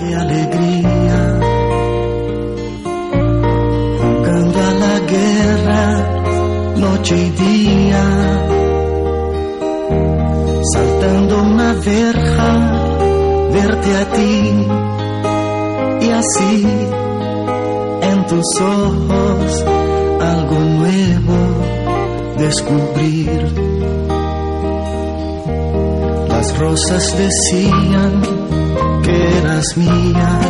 Qué alegría, jugando a la guerra, noche y día, saltando una verja, verte a ti. Y así en tus ojos algo nuevo descubrir. Las rosas decían que eras mía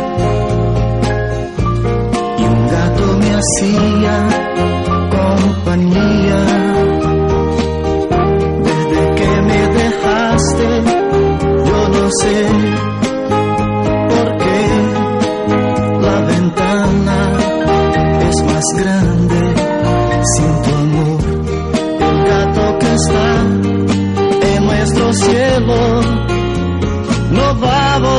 y un gato me hacía compañía. Desde que me dejaste, yo no sé grande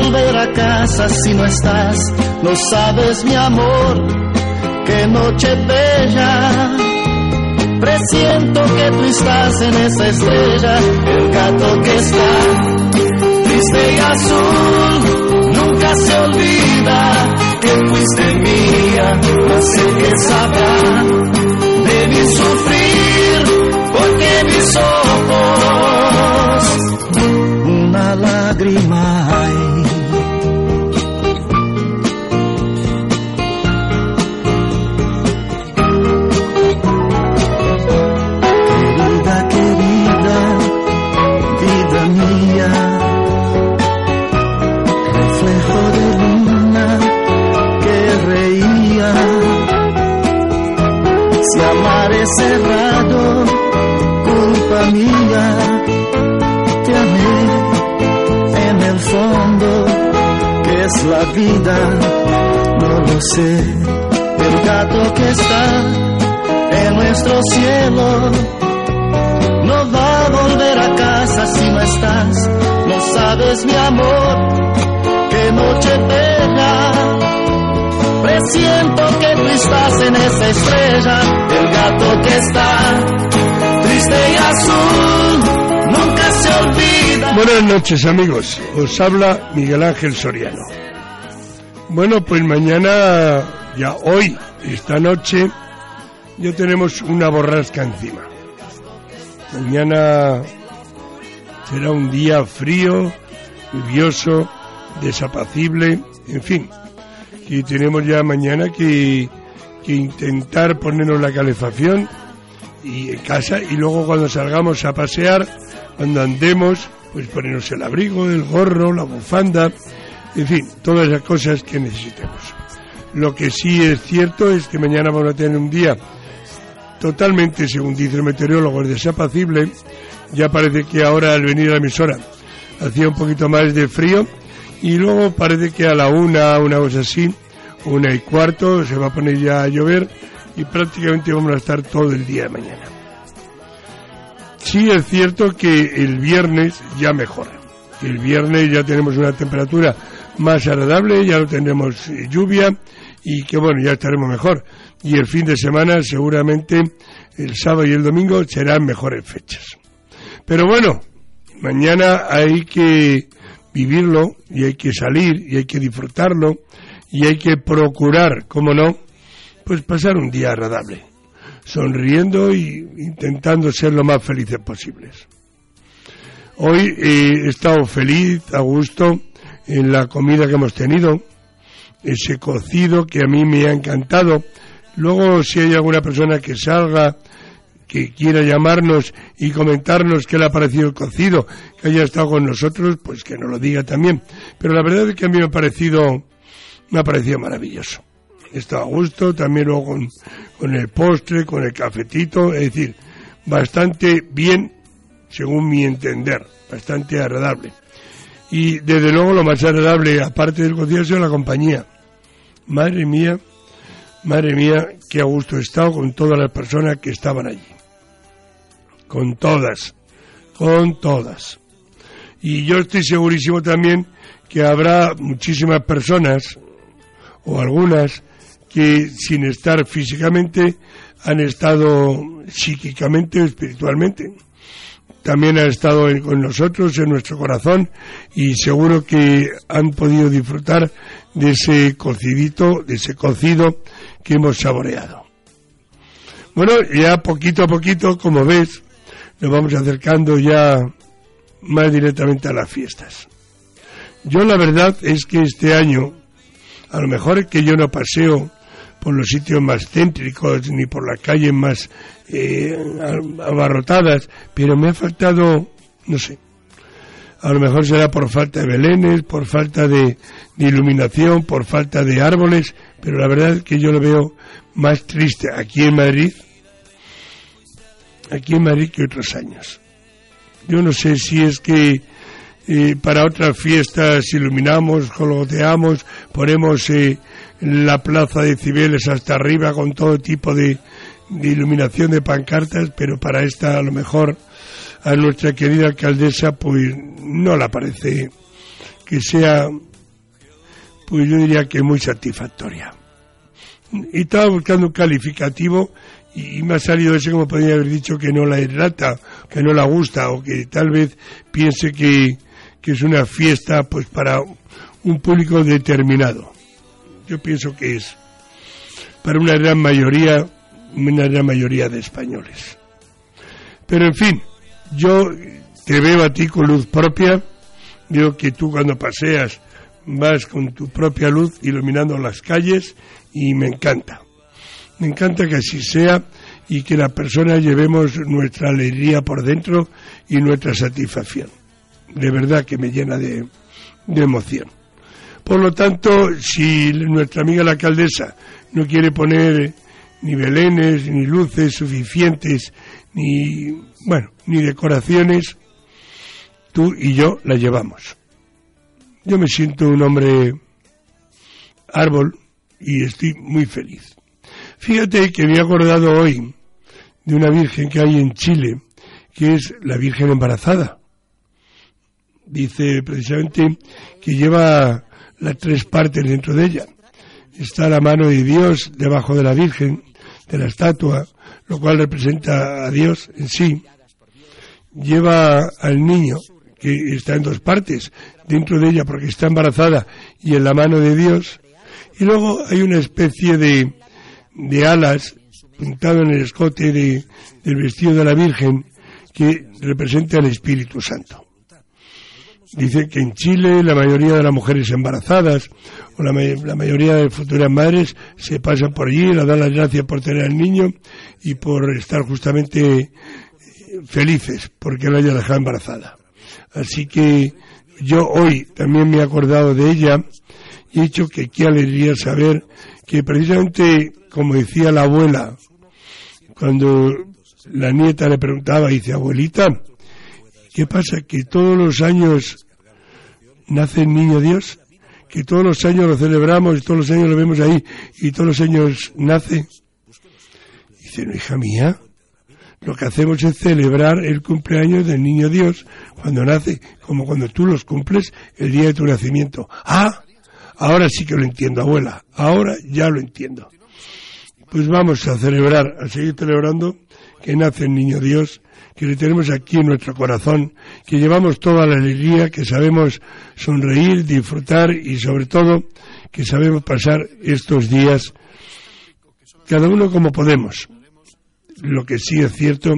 volver a casa si no estás. No sabes, mi amor, qué noche bella. Presiento que tú estás en esa estrella, el gato que está triste y azul, nunca se olvida que fuiste mía, no sé qué sabrá vida, no lo sé. El gato que está en nuestro cielo no va a volver a casa si no estás, no sabes mi amor, qué noche bella Presiento que tú estás en esa estrella, el gato que está triste y azul, nunca se olvida. Buenas noches amigos, os habla Miguel Ángel Soriano. Bueno, pues mañana, ya hoy, esta noche, ya tenemos una borrasca encima. Mañana será un día frío, lluvioso, desapacible, en fin, y tenemos ya mañana que, intentar ponernos la calefacción y en casa y luego cuando salgamos a pasear, cuando andemos, pues ponernos el abrigo, el gorro, la bufanda, en fin, todas las cosas que necesitemos. Lo que sí es cierto es que mañana vamos a tener un día totalmente, según dice el meteorólogo, desapacible. Ya parece que ahora al venir a la emisora hacía un poquito más de frío y luego parece que a la una, una cosa así, una y cuarto, se va a poner ya a llover y prácticamente vamos a estar todo el día de mañana. Sí es cierto que el viernes ya mejora. El viernes ya tenemos una temperatura más agradable, ya no tenemos eh, lluvia y que bueno, ya estaremos mejor. Y el fin de semana seguramente el sábado y el domingo serán mejores fechas. Pero bueno, mañana hay que vivirlo y hay que salir y hay que disfrutarlo y hay que procurar, como no, pues pasar un día agradable, sonriendo y intentando ser lo más felices posibles. Hoy he estado feliz, a gusto, en la comida que hemos tenido, ese cocido que a mí me ha encantado. Luego, si hay alguna persona que salga que quiera llamarnos y comentarnos qué le ha parecido el cocido, que haya estado con nosotros, pues que nos lo diga también. Pero la verdad es que a mí me ha parecido, me ha parecido maravilloso. He estado a gusto, también luego con, con el postre, con el cafetito, es decir, bastante bien, según mi entender, bastante agradable. Y desde luego lo más agradable, aparte del cocido, es la compañía. Madre mía, madre mía, qué a gusto he estado con todas las personas que estaban allí con todas, con todas. Y yo estoy segurísimo también que habrá muchísimas personas, o algunas, que sin estar físicamente han estado psíquicamente o espiritualmente. También ha estado con nosotros en nuestro corazón y seguro que han podido disfrutar de ese cocidito, de ese cocido que hemos saboreado. Bueno, ya poquito a poquito, como ves, nos vamos acercando ya más directamente a las fiestas. Yo la verdad es que este año, a lo mejor que yo no paseo por los sitios más céntricos ni por las calles más eh, abarrotadas, pero me ha faltado, no sé, a lo mejor será por falta de belenes, por falta de, iluminación, por falta de árboles, pero la verdad es que yo lo veo más triste aquí en Madrid, aquí en Madrid que otros años. Yo no sé si es que eh, para otras fiestas iluminamos, coloteamos, ponemos eh, la plaza de Cibeles hasta arriba con todo tipo de, iluminación de pancartas, pero para esta a lo mejor a nuestra querida alcaldesa pues no la parece que sea pues yo diría que muy satisfactoria. Y estaba buscando un calificativo y me ha salido ese como podría haber dicho que no la hidrata, que no la gusta o que tal vez piense que, que es una fiesta pues para un público determinado. Yo pienso que es para una gran mayoría una gran mayoría de españoles. Pero en fin, yo te veo a ti con luz propia, veo que tú cuando paseas vas con tu propia luz iluminando las calles y me encanta. Me encanta que así sea y que la persona llevemos nuestra alegría por dentro y nuestra satisfacción. De verdad que me llena de, de emoción. Por lo tanto, si nuestra amiga la alcaldesa no quiere poner ni belenes, ni luces suficientes, ni, bueno, ni decoraciones, tú y yo la llevamos. Yo me siento un hombre árbol y estoy muy feliz. Fíjate que me he acordado hoy de una virgen que hay en Chile, que es la Virgen embarazada. Dice precisamente que lleva las tres partes dentro de ella. Está la mano de Dios debajo de la Virgen, de la estatua, lo cual representa a Dios en sí, lleva al niño, que está en dos partes, dentro de ella porque está embarazada y en la mano de Dios, y luego hay una especie de, de alas pintado en el escote de, del vestido de la Virgen que representa al Espíritu Santo. Dice que en Chile la mayoría de las mujeres embarazadas o la, mayoría de futuras madres se pasan por allí, le dan las gracias por tener al niño y por estar justamente eh, felices porque la haya dejado embarazada. Así que yo hoy también me he acordado de ella y he dicho que qué alegría saber que precisamente, como decía la abuela, cuando la nieta le preguntaba, dice, abuelita, ¿qué pasa? ¿Que todos los años nace el niño Dios? ¿Que todos los años lo celebramos y todos los años lo vemos ahí y todos los años nace? Dice, no, hija mía, lo que hacemos es celebrar el cumpleaños del niño Dios cuando nace, como cuando tú los cumples el día de tu nacimiento. Ah, ahora sí que lo entiendo, abuela, ahora ya lo entiendo. Pues vamos a celebrar, a seguir celebrando que nace el niño Dios que le tenemos aquí en nuestro corazón, que llevamos toda la alegría, que sabemos sonreír, disfrutar y sobre todo que sabemos pasar estos días cada uno como podemos. Lo que sí es cierto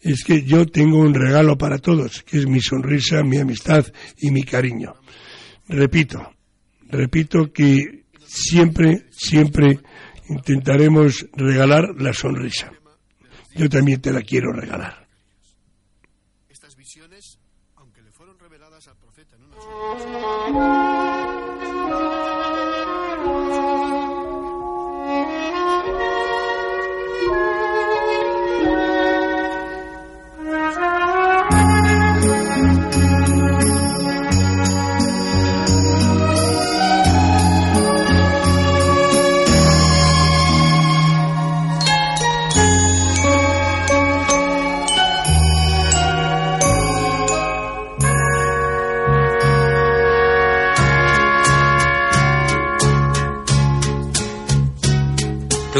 es que yo tengo un regalo para todos, que es mi sonrisa, mi amistad y mi cariño. Repito, repito que siempre, siempre intentaremos regalar la sonrisa. Yo también te la quiero regalar. Bye.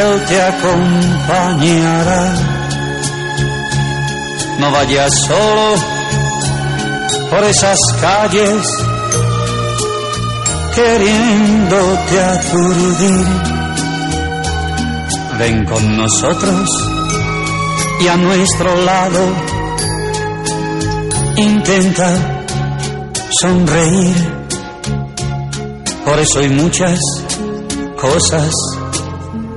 Él te acompañará. No vayas solo por esas calles queriéndote aturdir. Ven con nosotros y a nuestro lado intenta sonreír. Por eso hay muchas cosas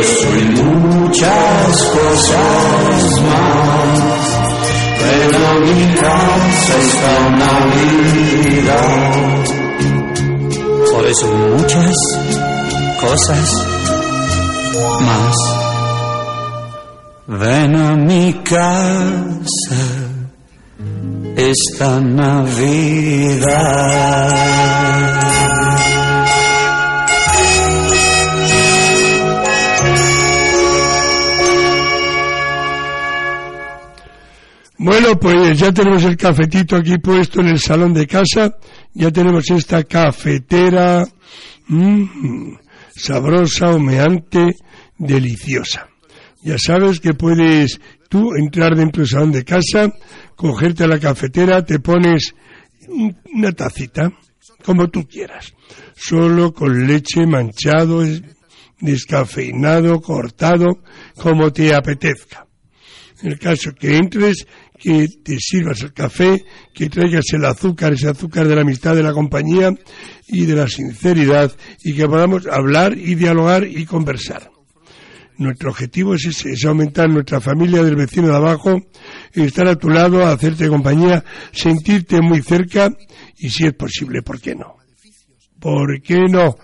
Eso hay muchas cosas más. A mi casa esta Navidad. Por eso hay muchas cosas más. Ven a mi casa esta Navidad. Bueno, pues ya tenemos el cafetito aquí puesto en el salón de casa, ya tenemos esta cafetera mmm, sabrosa, humeante, deliciosa. Ya sabes que puedes tú entrar dentro del salón de casa, cogerte la cafetera, te pones una tacita, como tú quieras, solo con leche manchado, descafeinado, cortado, como te apetezca. En el caso que entres, que te sirvas el café, que traigas el azúcar, ese azúcar de la amistad, de la compañía y de la sinceridad, y que podamos hablar y dialogar y conversar. Nuestro objetivo es ese, es aumentar nuestra familia del vecino de abajo, estar a tu lado, hacerte compañía, sentirte muy cerca y si es posible, ¿por qué no? ¿Por qué no?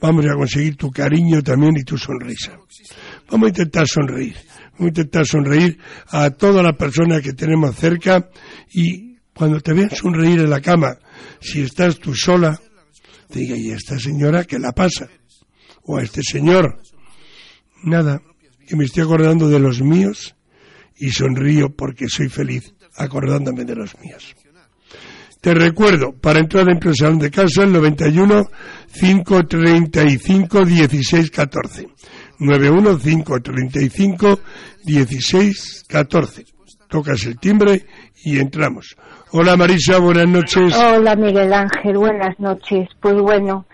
Vamos a conseguir tu cariño también y tu sonrisa. Vamos a intentar sonreír. Intentar sonreír a todas las personas que tenemos cerca y cuando te vean sonreír en la cama, si estás tú sola, te diga, ¿y esta señora qué la pasa? o a este señor. Nada, que me estoy acordando de los míos y sonrío porque soy feliz acordándome de los míos. Te recuerdo, para entrar dentro del salón de casa, el 91 535 16 14. 91 535 16 14. Tocas el timbre y entramos. Hola Marisa, buenas noches. Hola Miguel Ángel, buenas noches. Pues bueno,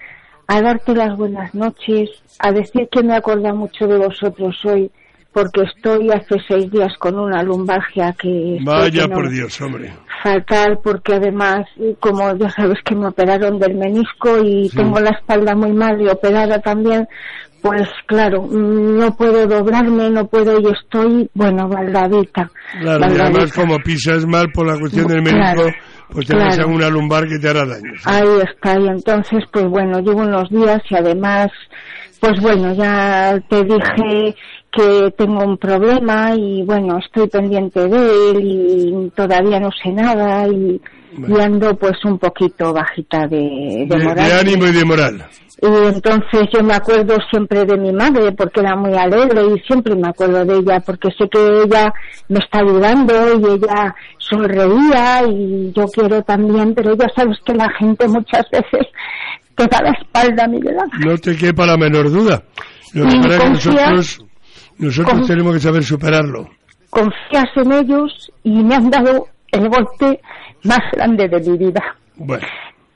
a darte las buenas noches, a decir que me acuerdo mucho de vosotros hoy porque estoy hace seis días con una lumbalgia que... Vaya por Dios, hombre. Fatal, porque además, como ya sabes que me operaron del menisco y tengo la espalda muy mal y operada también, pues claro, no puedo doblarme, no puedo y estoy, bueno, baldadita. Claro, y además como pisas mal por la cuestión del menisco, pues te vas a una lumbar que te hará daño. Ahí está, y entonces, pues bueno, llevo unos días y además pues bueno, ya te dije que tengo un problema y bueno, estoy pendiente de él y todavía no sé nada y, ando pues un poquito bajita de, de, moral. De ánimo y de moral. Y entonces yo me acuerdo siempre de mi madre porque era muy alegre y siempre me acuerdo de ella porque sé que ella me está ayudando y ella sonreía y yo quiero también, pero ya sabes que la gente muchas veces te da la espalda, Miguel Ángel. No te quepa la menor duda. Lo que que nosotros, nosotros tenemos que saber superarlo. Confías en ellos y me han dado el golpe más grande de mi vida. Bueno.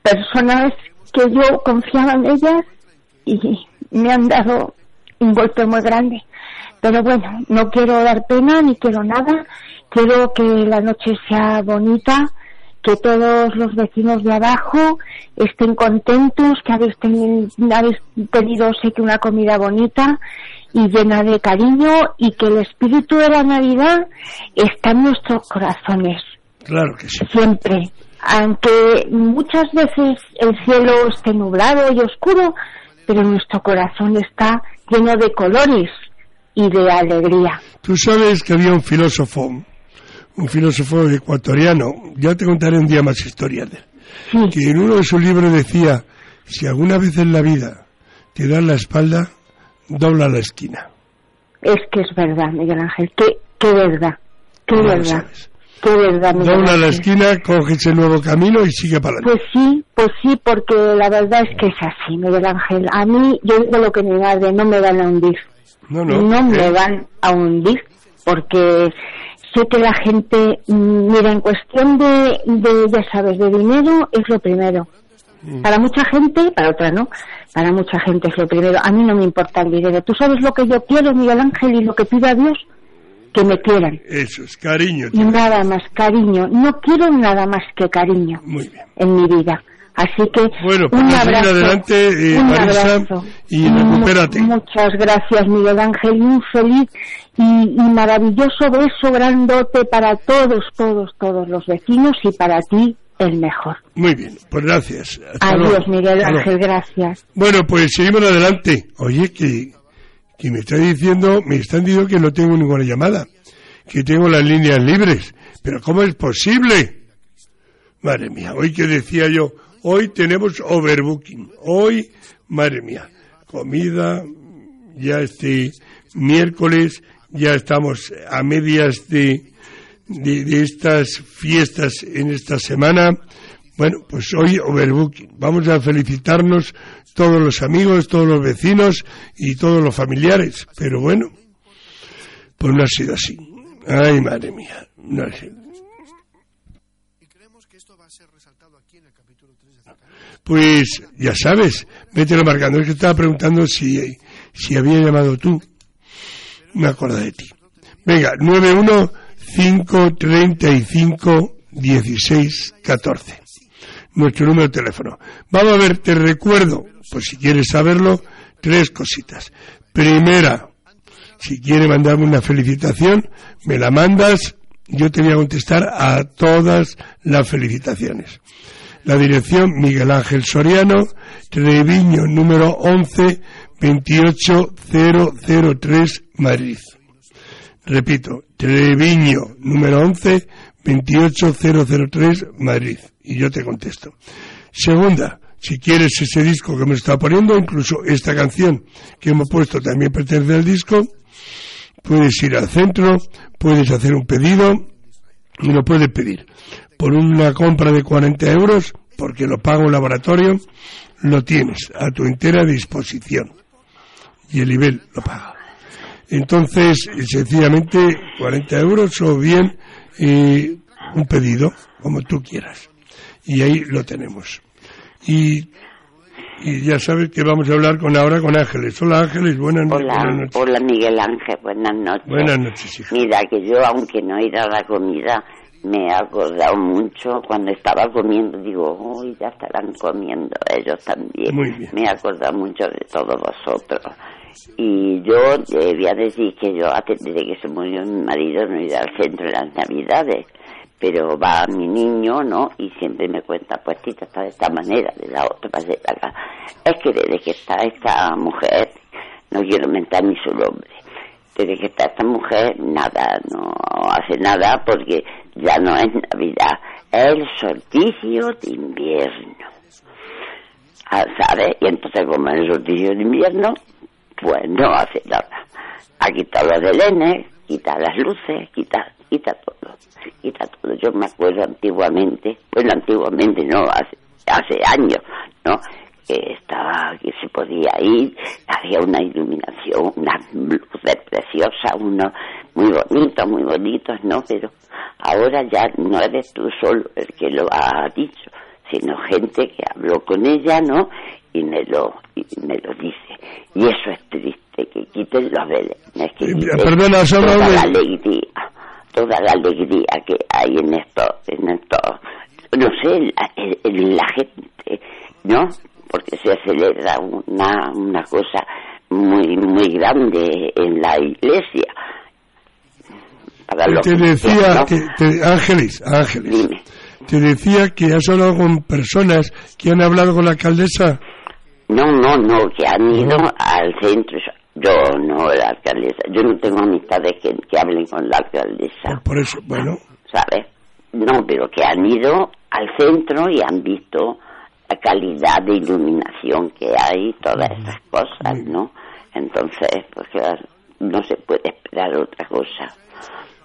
Personas que yo confiaba en ellas y me han dado un golpe muy grande. Pero bueno, no quiero dar pena ni quiero nada. Quiero que la noche sea bonita que todos los vecinos de abajo estén contentos, que habéis, tenido, sé que una comida bonita y llena de cariño y que el espíritu de la Navidad está en nuestros corazones. Claro que sí. Siempre. Aunque muchas veces el cielo esté nublado y oscuro, pero nuestro corazón está lleno de colores y de alegría. Tú sabes que había un filósofo un filósofo ecuatoriano, ya te contaré un día más historias de él, que en uno de sus libros decía, si alguna vez en la vida te dan la espalda, dobla la esquina. Es que es verdad, Miguel Ángel, qué, qué verdad, qué verdad. Qué verdad, Dobla la esquina, coge ese nuevo camino y sigue para adelante. Pues sí, pues sí, porque la verdad es que es así, Miguel Ángel. A mí, yo digo lo que me de no me van a hundir. No, no. No me van a hundir, porque sé que la gente, mm, mira, en cuestión de, de, ya sabes, de dinero es lo primero. Mm. Para mucha gente, para otra no, para mucha gente es lo primero. A mí no me importa el dinero. Tú sabes lo que yo quiero, Miguel Ángel, y lo que pido a Dios, que me quieran. Eso es cariño. Y nada más, cariño. No quiero nada más que cariño Muy bien. en mi vida. Así que bueno, pues un abrazo, adelante, eh, Marisa, y recupérate. Muchas gracias, Miguel Ángel, y un feliz y, maravilloso beso grandote para todos, todos, todos los vecinos y para ti el mejor. Muy bien, pues gracias. Adiós, Miguel Ángel, gracias. Bueno, pues seguimos adelante. Oye, que, que me está diciendo, me están diciendo que no tengo ninguna llamada, que tengo las líneas libres. Pero ¿cómo es posible? Madre mía, hoy que decía yo, hoy tenemos overbooking. Hoy, madre mía, comida, ya este miércoles ya estamos a medias de, de, estas fiestas en esta semana. Bueno, pues hoy overbooking. Vamos a felicitarnos todos los amigos, todos los vecinos y todos los familiares. Pero bueno, pues no ha sido así. Ay, madre mía. No ha sido. Pues ya sabes, mételo marcando. Es que estaba preguntando si, si había llamado tú me acuerdo de ti. Venga, 915351614. Nuestro número de teléfono. Vamos a ver, te recuerdo, pues si quieres saberlo, tres cositas. Primera, si quieres mandarme una felicitación, me la mandas, yo te voy a contestar a todas las felicitaciones. La dirección Miguel Ángel Soriano, Treviño número 11, 28003 Madrid. Repito, Treviño, número 11, 28003 Madrid. Y yo te contesto. Segunda, si quieres ese disco que me está poniendo, incluso esta canción que hemos puesto también pertenece al disco, puedes ir al centro, puedes hacer un pedido y lo puedes pedir. Por una compra de 40 euros, porque lo pago el laboratorio, lo tienes a tu entera disposición. Y el nivel lo paga. Entonces, sencillamente, 40 euros o bien eh, un pedido, como tú quieras. Y ahí lo tenemos. Y, y ya sabes que vamos a hablar con ahora con Ángeles. Hola Ángeles, buenas, Hola, buenas noches. hola Miguel Ángel, buenas noches. Buenas noches, hija. Mira, que yo, aunque no he ido a la comida, me he acordado mucho cuando estaba comiendo. Digo, uy, ya estarán comiendo ellos también. Muy bien. Me he acordado mucho de todos vosotros. Y yo eh, voy a decir que yo, desde que se murió mi marido, no he ido al centro en las Navidades. Pero va mi niño, ¿no? Y siempre me cuenta, pues tita, está de esta manera, de la otra, de acá. Es que desde que está esta mujer, no quiero mentar ni su nombre, desde que está esta mujer, nada, no hace nada porque ya no es Navidad, es el solsticio de invierno. Ah, ¿Sabes? Y entonces, como es el solsticio de invierno, pues no hace nada. Ha quitado los delenes, quita las luces, quita, quita todo, quita todo. Yo me acuerdo antiguamente, bueno, antiguamente no, hace, hace años, ¿no? que estaba, que se podía ir, había una iluminación, unas luces preciosas, unos muy bonitos, muy bonitos, ¿no? Pero ahora ya no eres tú solo el que lo ha dicho, sino gente que habló con ella, ¿no? Y me lo, y me lo dice. Y eso es triste, que quiten los belenes, que quiten perdona, toda la alegría, toda la alegría que hay en esto, en esto, no sé, la, en la gente, ¿no? Porque se celebra una, una cosa muy, muy grande en la iglesia. Para los Te decía, que, te- Ángeles, Ángeles, Dime. te decía que has hablado con personas que han hablado con la alcaldesa. No, no, no, que han ido al centro. Yo no, la alcaldesa. Yo no tengo amistades que, que hablen con la alcaldesa, Por eso, bueno, ¿sabes? No, pero que han ido al centro y han visto la calidad de iluminación que hay, todas esas cosas, ¿no? Entonces, pues claro, no se puede esperar otra cosa.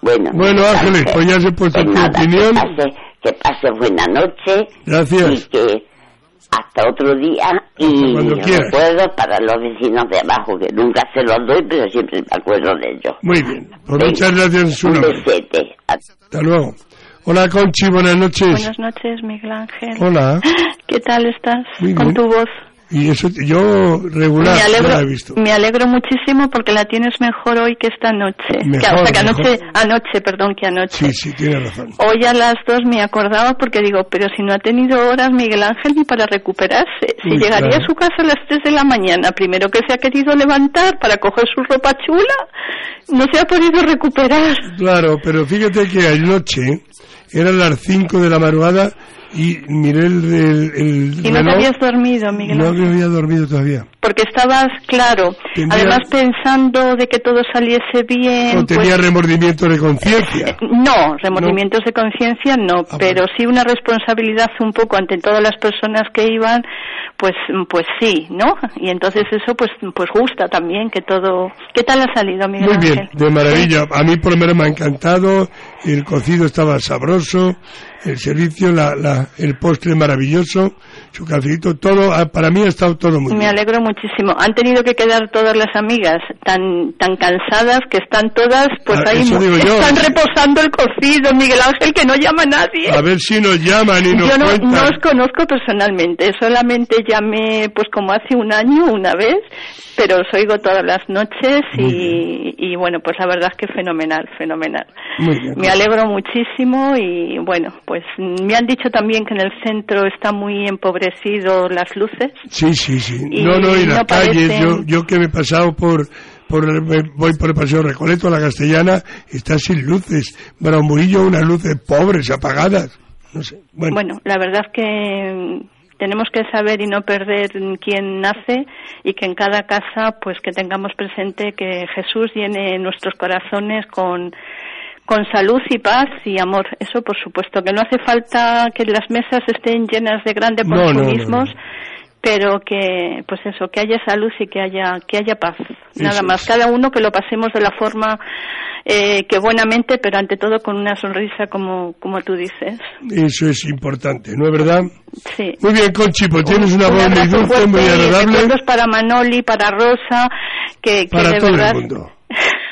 Bueno, Bueno, Miguel Ángeles, Ángel, pues ya se ha puesto tu nada, opinión. Que pase, que pase buena noche Gracias. y que hasta otro día y cuando quieras. recuerdo para los vecinos de abajo que nunca se los doy pero siempre me acuerdo de ellos muy bien. Pues muchas gracias un besete Hasta luego. Hola, Conchi, buenas noches. Buenas noches, Miguel Ángel. Hola. ¿Qué tal estás Muy con bien. tu voz? Y eso, yo regular, me, alegro, la he visto. me alegro muchísimo porque la tienes mejor hoy que esta noche. que, Mejor, o sea, que anoche, anoche, perdón, que anoche. Sí, sí, tiene razón. Hoy a las dos me acordaba porque digo, pero si no ha tenido horas Miguel Ángel ni para recuperarse. Si Uy, llegaría claro. a su casa a las tres de la mañana, primero que se ha querido levantar para coger su ropa chula, no se ha podido recuperar. Claro, pero fíjate que anoche eran las 5 de la madrugada y miré el, el, el Y no te reloj, habías dormido, Miguel no había dormido todavía. Porque estabas, claro, Tendría- además pensando de que todo saliese bien. O tenía pues, remordimiento de conciencia. no, remordimientos de conciencia no, Ah, pero bueno. sí una responsabilidad un poco ante todas las personas que iban, pues, pues sí, ¿no? Y entonces eso, pues, pues gusta también que todo. ¿Qué tal ha salido, Miguel Muy bien, Ángel? de maravilla. A mí por lo menos me ha encantado, el cocido estaba sabroso, el servicio, la, la, el postre maravilloso, su cafecito, todo, ah, para mí ha estado todo muy Me bien. alegro muchísimo. Han tenido que quedar todas las amigas tan tan cansadas que están todas, pues Ah, ahí están reposando el cocido, Miguel Ángel, que no llama a nadie. A ver si nos llaman y nos Yo no, cuentan. no os conozco personalmente, solamente llamé pues como hace un año una vez, pero os oigo todas las noches y, y bueno, pues la verdad es que fenomenal, fenomenal. Muy bien. Me alegro muchísimo y bueno, pues me han dicho también que en el centro está muy empobrecido las luces. Sí, sí, sí. Y no, no, y las no calles, parecen- yo, yo que me he pasado por, por el- voy por el paseo Recoleto a la Castellana, está sin luces. Murillo, unas luces pobres, apagadas. No sé. Bueno, Bueno, la verdad es que tenemos que saber y no perder quién nace y que en cada casa pues que tengamos presente que Jesús llene nuestros corazones con con salud y paz y amor. Eso, por supuesto, que no hace falta que las mesas estén llenas de grandes No, consumismos, no. Pero que, pues eso, que haya salud y que haya, que haya paz. Nada Eso más. es. Cada uno que lo pasemos de la forma eh, que buenamente, pero ante todo con una sonrisa, como, como tú dices. Eso es importante, ¿no es verdad? Sí. Muy bien, Conchi, pues tienes una Un voz muy dulce, muy agradable para Manoli, para Rosa, que, que para de todo verdad el mundo.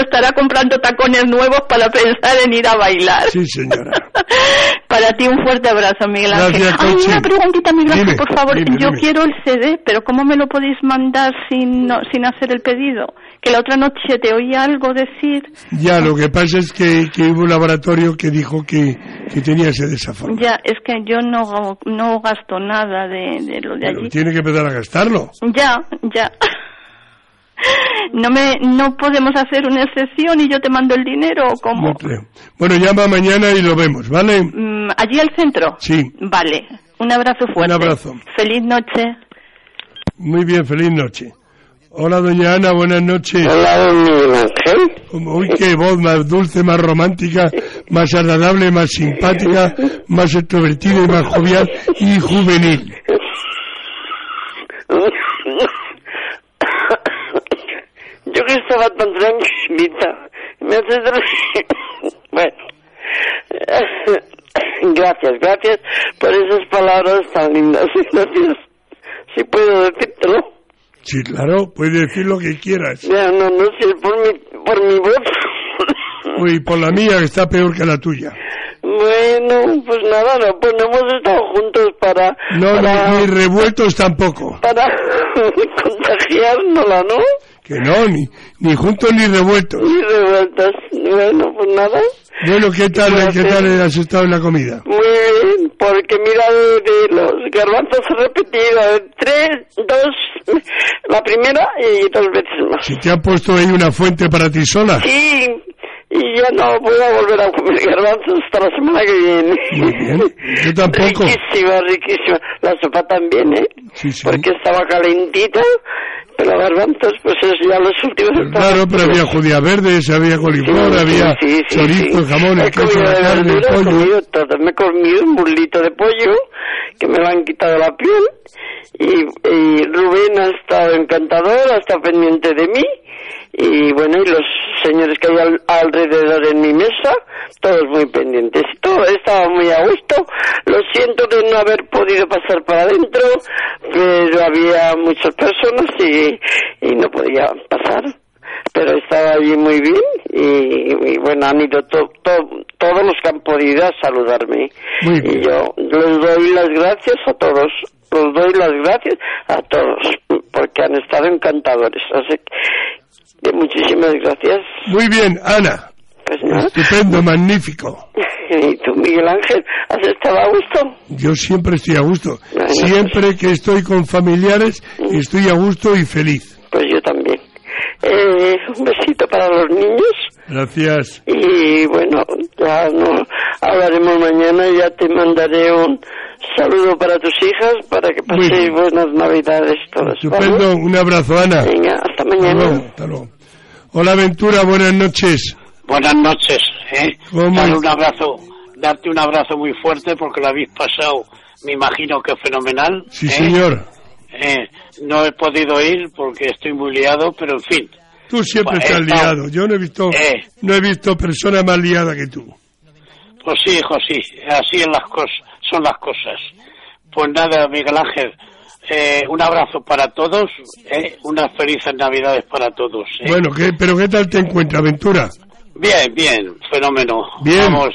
estará comprando tacones nuevos para pensar en ir a bailar. Sí, señora. Para ti un fuerte abrazo, Miguel Ángel. Gracias, Ay, una preguntita, Miguel Ángel, por favor. dime, Yo dime. quiero el CD, pero ¿cómo me lo podéis mandar sin, no- sin hacer el pedido? Que la otra noche te oí algo decir. Ya, lo que pasa es que, que hubo un laboratorio que dijo que, que tenía ese desaforro. Ya, es que yo no, no gasto nada de, de lo de Pero allí. tiene que empezar a gastarlo. Ya, ya. No me, no podemos hacer una excepción y yo te mando el dinero o cómo. No creo. Bueno, llama mañana y lo vemos, ¿vale? Mm, Allí al centro. Sí. Vale. Un abrazo fuerte. Un abrazo. Feliz noche. Muy bien, feliz noche. Hola, doña Ana, buenas noches. Hola, don Miguel Ángel. Uy, qué voz más dulce, más romántica, más agradable, más simpática, más extrovertida y más jovial y juvenil. Yo que estaba tan tranquilita, me hace Bueno, gracias, gracias por esas palabras tan lindas. Gracias. Si puedo decírtelo. Sí, claro, puede decir lo que quieras. Ya, no, no sé, por mi, por mi voz. Uy, por la mía, que está peor que la tuya. Bueno, pues nada, no, pues no hemos estado juntos para... No, para, ni, ni revueltos tampoco. para contagiárnosla, ¿no? Que no, ni, ni juntos ni revueltos. Y revueltas. Bueno, pues nada. Bueno, ¿qué tal, qué tal has estado en la comida? Muy bien, porque mira, de, de los garbanzos repetidos, tres, dos, la primera y dos veces más. Si te han puesto ahí una fuente para ti sola. Sí, y ya no voy a volver a comer garbanzos hasta la semana que viene. Muy bien, yo tampoco. Riquísima, riquísima. La sopa también, ¿eh? Sí, sí. Porque estaba calentita, pero garbanzos, pues es ya los últimos. Claro, pero había judías verdes, había coliflor, Sí, había sí, sí, chorizo, jamón, He queso, de carne, he pollo. comido todo. Me he comido un burlito de pollo que me lo han quitado la piel y, y Rubén ha estado encantador, ha estado pendiente de mí y bueno, y los señores que hay al- alrededor en mi mesa, todos muy pendientes. Todo estaba muy a gusto. Lo siento de no haber podido pasar para adentro, pero había muchas personas y, y no podía pasar pero estaba allí muy bien y, y bueno, han ido to- to- todos los que han podido a saludarme. Y yo les doy las gracias a todos, les doy las gracias a todos, porque han estado encantadores. Así que muchísimas gracias. Muy bien, Ana. Pues nada. Estupendo, magnífico. Y tú, Miguel Ángel, ¿has estado a gusto? Yo siempre estoy a gusto. Bueno, Siempre que estoy con familiares, estoy a gusto y feliz. Pues yo también. Eh, un besito para los niños. Gracias. Y bueno, ya no hablaremos mañana, ya te mandaré un saludo para tus hijas para que paséis buenas navidades todas. Estupendo, un abrazo, Ana. ¿vale? Venga, hasta Hasta mañana. luego, hasta luego. Hola, Ventura, buenas noches. Buenas noches, ¿eh? ¿Cómo? Dale un abrazo, darte un abrazo muy fuerte porque lo habéis pasado, me imagino que fenomenal. Sí, ¿eh? señor. Eh, no he podido ir porque estoy muy liado, pero en fin. Tú siempre Pues, estás eh, liado. Yo no he visto, Eh. no he visto persona más liada que tú. Pues sí, hijo, sí, así es las cosas, son las cosas. Pues nada, Miguel Ángel, eh, un abrazo para todos, ¿eh? unas felices navidades para todos. ¿eh? Bueno, ¿qué, pero ¿qué tal te encuentras, Ventura? Bien, bien, fenómeno. Bien. Vamos,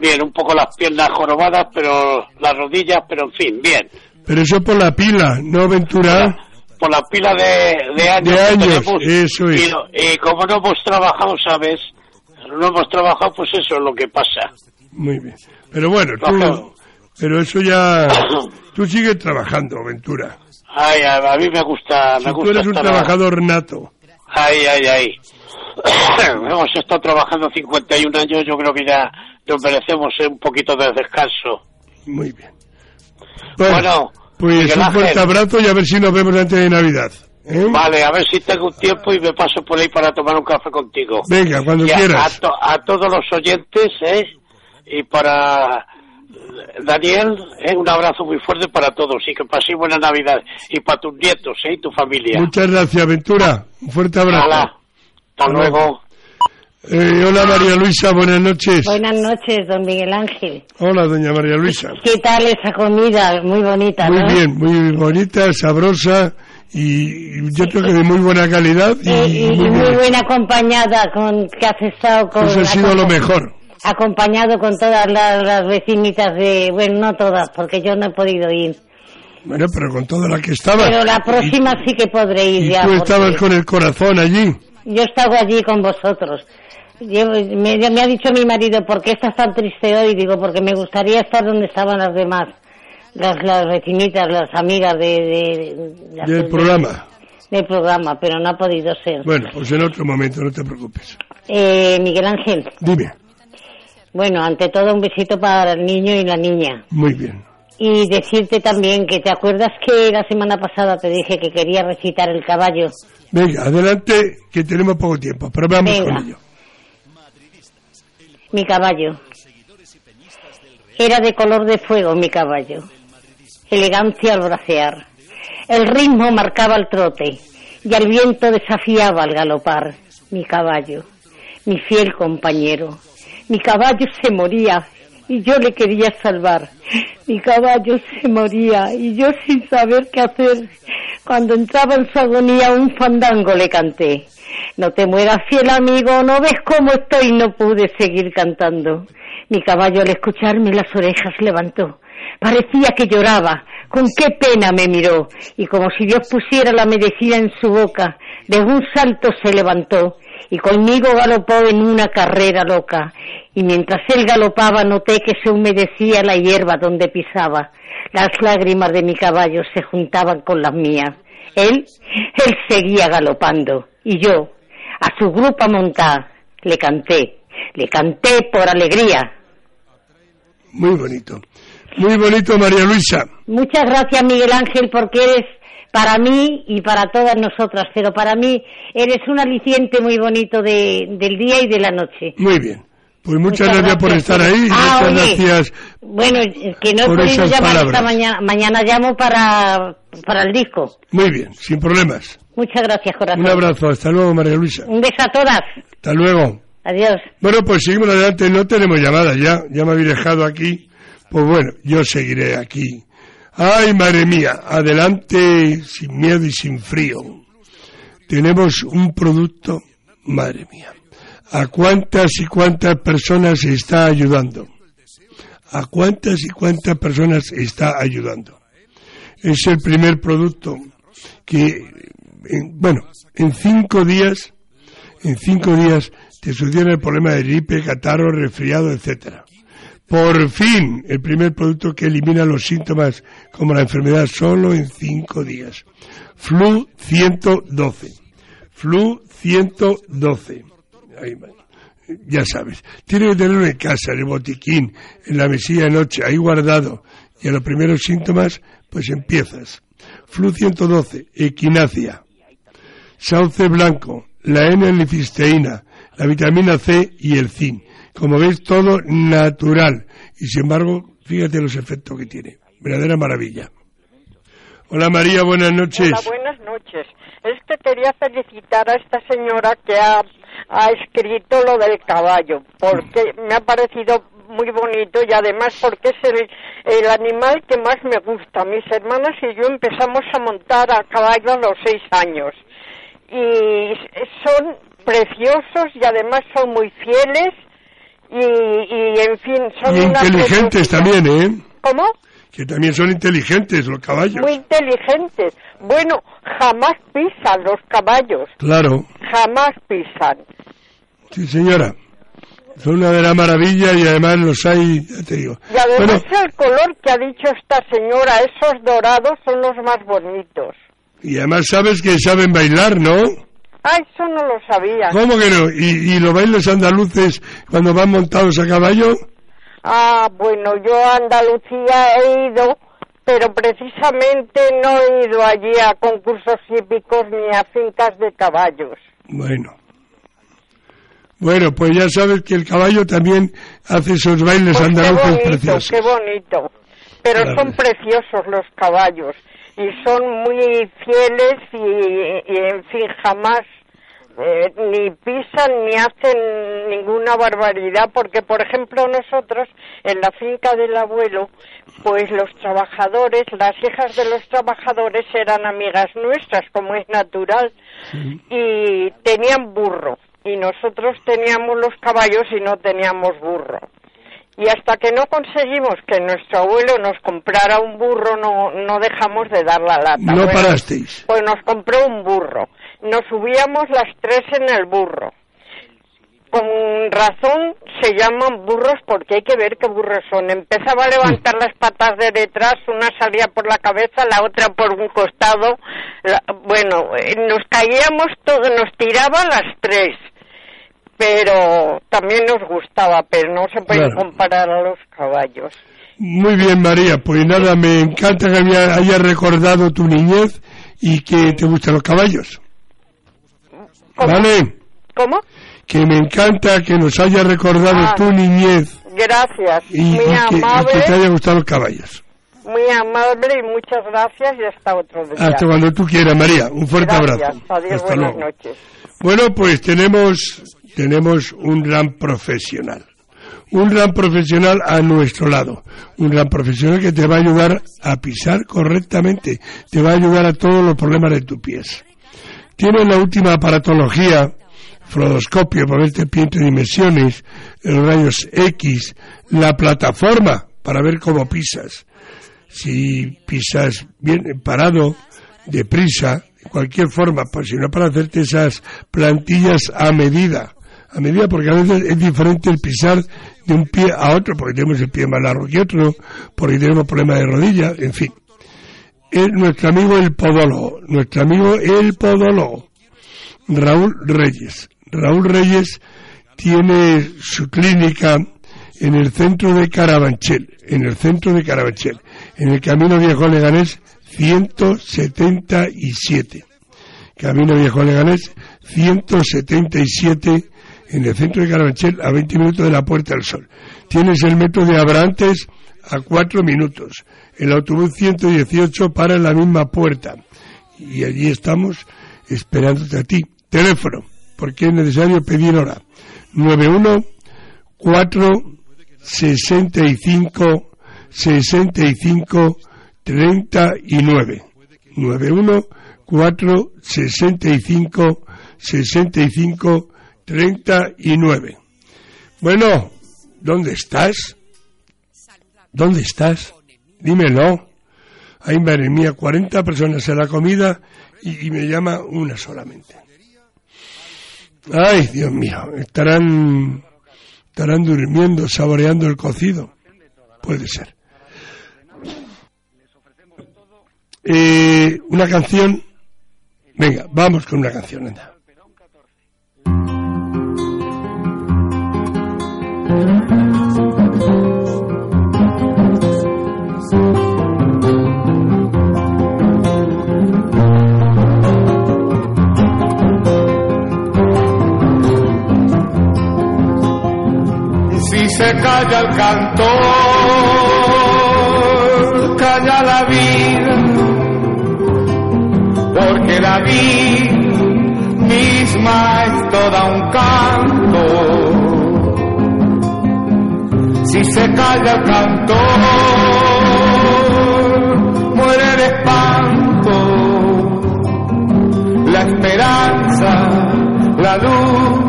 bien, un poco las piernas jorobadas, pero las rodillas, pero en fin, bien. Pero eso por la pila, ¿no, Ventura? Por la pila de, de años. De años, eso es. Y, y como no hemos trabajado, ¿sabes? No hemos trabajado, pues eso es lo que pasa. Muy bien. Pero bueno, tú, pero eso ya, tú sigues trabajando, Ventura. Ay, a, mí me gusta, Si me tú gusta eres un estar- trabajador nato. Ay, ay, ay. hemos estado trabajando 51 años, yo creo que ya nos merecemos un poquito de descanso. Muy bien. Bueno, pues un fuerte abrazo y a ver si nos vemos antes de Navidad. ¿eh? Vale, a ver si tengo un tiempo y me paso por ahí para tomar un café contigo. Venga, cuando Y a, quieras. a to- a todos los oyentes, ¿eh? Y para Daniel, ¿eh? un abrazo muy fuerte para todos y que paséis buena Navidad. Y para tus nietos, ¿eh? Y tu familia. Muchas gracias, Ventura. Un fuerte abrazo. Hala. Hasta Hasta luego. Eh, hola, María Luisa, buenas noches. Buenas noches, don Miguel Ángel. Hola, doña María Luisa. ¿Qué tal esa comida? Muy bonita, Muy ¿no? bien, muy bonita, sabrosa y y yo creo que de muy buena calidad y, Eh, y, muy y muy bien. buena acompañada con que has estado con Eso ha sido lo mejor. Acompañado con todas las, las vecinitas de bueno no todas porque yo no he podido ir Bueno, pero con toda la que estaba. pero la próxima sí que podré ir Y, ya tú porque estabas con el corazón allí. yo estaba allí con vosotros me, me ha dicho mi marido ¿por qué estás tan triste hoy? digo porque me gustaría estar donde estaban las demás las, las vecinitas las amigas de, de- las- Del programa. del programa pero no ha podido ser Bueno, pues en otro momento, no te preocupes. eh, Miguel Ángel Dime. Bueno, ante todo un besito para el niño y la niña. Muy bien. Y decirte también que te acuerdas que la semana pasada te dije que quería recitar el caballo. Venga, adelante, que tenemos poco tiempo, pero vamos Venga. con ello. Mi caballo. Era de color de fuego mi caballo. Elegancia al bracear. El ritmo marcaba el trote y al viento desafiaba al galopar. Mi caballo. Mi fiel compañero. Mi caballo se moría y yo le quería salvar. Mi caballo se moría y yo sin saber qué hacer. Cuando entraba en su agonía un fandango le canté. No te mueras fiel amigo, no ves cómo estoy, no pude seguir cantando. Mi caballo al escucharme las orejas levantó. Parecía que lloraba, con qué pena me miró, y como si Dios pusiera la medicina en su boca, de un salto se levantó, y conmigo galopó en una carrera loca, y mientras él galopaba noté que se humedecía la hierba donde pisaba. Las lágrimas de mi caballo se juntaban con las mías. Él, él seguía galopando, y yo, a su grupa montada, le canté, le canté por alegría. Muy bonito. Muy bonito, María Luisa. Muchas gracias, Miguel Ángel, porque eres para mí y para todas nosotras, pero para mí eres un aliciente muy bonito de, del día y de la noche. Muy bien. Pues muchas, gracias, por estar ahí Ah, muchas oye, gracias. Bueno, que no he podido llamar esta mañana. Mañana llamo para, para el disco. Muy bien, sin problemas. Muchas gracias, corazón. Un abrazo. Hasta luego, María Luisa. Un beso a todas. Hasta luego. Adiós. Bueno, pues seguimos adelante. No tenemos llamadas ya. Ya me habéis dejado aquí. Pues bueno, yo seguiré aquí. Ay, madre mía. Adelante sin miedo y sin frío. Tenemos un producto, madre mía. ¿A cuántas y cuántas personas está ayudando? ¿A cuántas y cuántas personas está ayudando? Es el primer producto que, en- bueno, en cinco días, en cinco días te soluciona el problema de gripe, catarro, resfriado, etcétera. Por fin, el primer producto que elimina los síntomas como la enfermedad solo en cinco días. Flu 112. Flu 112. Ahí. Ya sabes, tiene que tenerlo en casa, en el botiquín, en la mesilla de noche, ahí guardado. Y a los primeros síntomas, pues empiezas. Flu 112, equinacia, sauce blanco, la N-licisteína, la vitamina C y el zinc. Como ves, todo natural. Y sin embargo, fíjate los efectos que tiene. Verdadera maravilla. Hola María, buenas noches. Hola, buenas noches. Es que quería felicitar a esta señora que ha, ha escrito lo del caballo, porque me ha parecido muy bonito y además porque es el, el animal que más me gusta. Mis hermanas y yo empezamos a montar a caballo a los seis años y son preciosos y además son muy fieles y, y en fin, son Y inteligentes también, ¿eh? ¿Cómo? Que también son inteligentes los caballos. Muy inteligentes. Bueno, jamás pisan los caballos, Claro, jamás pisan. sí señora. Son una de la maravilla y además los hay, ya te digo. Y además Bueno, el color que ha dicho esta señora, esos dorados son los más bonitos. y además sabes que saben bailar, ¿no? Ah, eso no lo sabía. ¿Cómo que no? ¿Y, y los bailes andaluces cuando van montados a caballo? Ah, bueno, yo a Andalucía he ido pero precisamente no he ido allí a concursos hípicos ni a fincas de caballos. Bueno. Bueno, pues ya sabes que el caballo también hace esos bailes Pues qué andaluces bonito, preciosos. qué bonito. Pero Claro. son preciosos los caballos y son muy fieles y, y, en fin, jamás eh, ni pisan ni hacen ninguna barbaridad porque, por ejemplo, nosotros en la finca del abuelo, pues los trabajadores, las hijas de los trabajadores eran amigas nuestras, como es natural, y tenían burro y nosotros teníamos los caballos y no teníamos burro. Y hasta que no conseguimos que nuestro abuelo nos comprara un burro, no, no dejamos de dar la lata. No Bueno, parasteis. Pues nos compró un burro. Nos subíamos las tres en el burro. Con razón se llaman burros porque hay que ver qué burros son. Empezaba a levantar las patas de detrás, una salía por la cabeza, la otra por un costado. La- bueno, eh, nos caíamos todos, nos tiraba las tres. Pero también nos gustaba, pero no se puede Claro. comparar a los caballos. Muy bien, María. Pues nada, me encanta que había- hayas recordado tu niñez y que te gustan los caballos. ¿Vale? ¿Cómo? Que me encanta que nos hayas recordado Ah. tu niñez Gracias. y, muy y que, y que te hayan gustado los caballos. Muy amable y muchas gracias y hasta otro día. Hasta cuando tú quieras, María. Un fuerte Gracias. abrazo. Adiós, Hasta buenas luego. noches. Bueno, pues tenemos, tenemos un gran profesional. Un gran profesional a nuestro lado. Un gran profesional que te va a ayudar a pisar correctamente. Te va a ayudar a todos los problemas de tus pies. Tiene la última aparatología, fluoroscopio para pie en tres dimensiones, rayos X, la plataforma para ver cómo pisas. Si pisas bien parado, deprisa, de cualquier forma, pues si no para hacerte esas plantillas a medida. A medida porque a veces es diferente el pisar de un pie a otro, porque tenemos el pie más largo que otro, porque tenemos problemas de rodilla, en fin. Es nuestro amigo el podólogo, nuestro amigo el podólogo, Raúl Reyes. Raúl Reyes tiene su clínica en el centro de Carabanchel, en el centro de Carabanchel, en el Camino Viejo Leganés 177. Camino Viejo Leganés 177 en el centro de Carabanchel a 20 minutos de la Puerta del Sol. Tienes el metro de Abrantes a 4 minutos. El autobús 118 para en la misma puerta. Y allí estamos esperándote a ti. Teléfono, porque es necesario pedir hora. 91 4 65 65 39 91 4 65 65 39 Bueno, ¿dónde estás? ¿Dónde estás? Dímelo. Ay, madre mía, 40 personas en la comida y me llama una solamente. Ay, Dios mío, estarán, estarán durmiendo, saboreando el cocido. Puede ser. Eh, una canción. Venga, vamos con una canción, anda. Si se calla el cantor, calla la vida, porque la vida misma es toda un canto. Si se calla el cantor, muere el espanto, la esperanza, la luz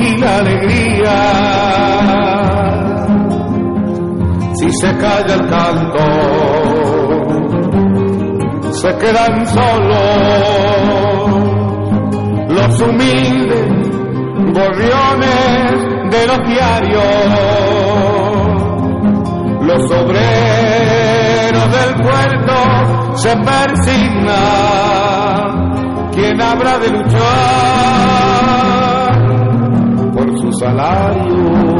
y la alegría. Si se calla el canto, se quedan solos los humildes gorriones de los diarios, los obreros del puerto se persignan. ¿Quién habrá de luchar por su salario?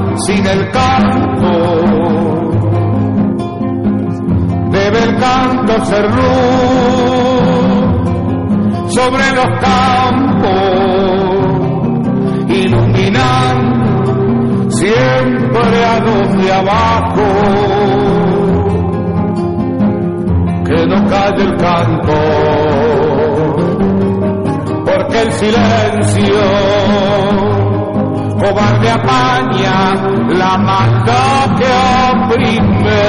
sin el canto? Debe el canto ser luz sobre los campos, iluminando siempre a los abajo que no calle el canto, porque el silencio cobarde apaña la mata que oprime.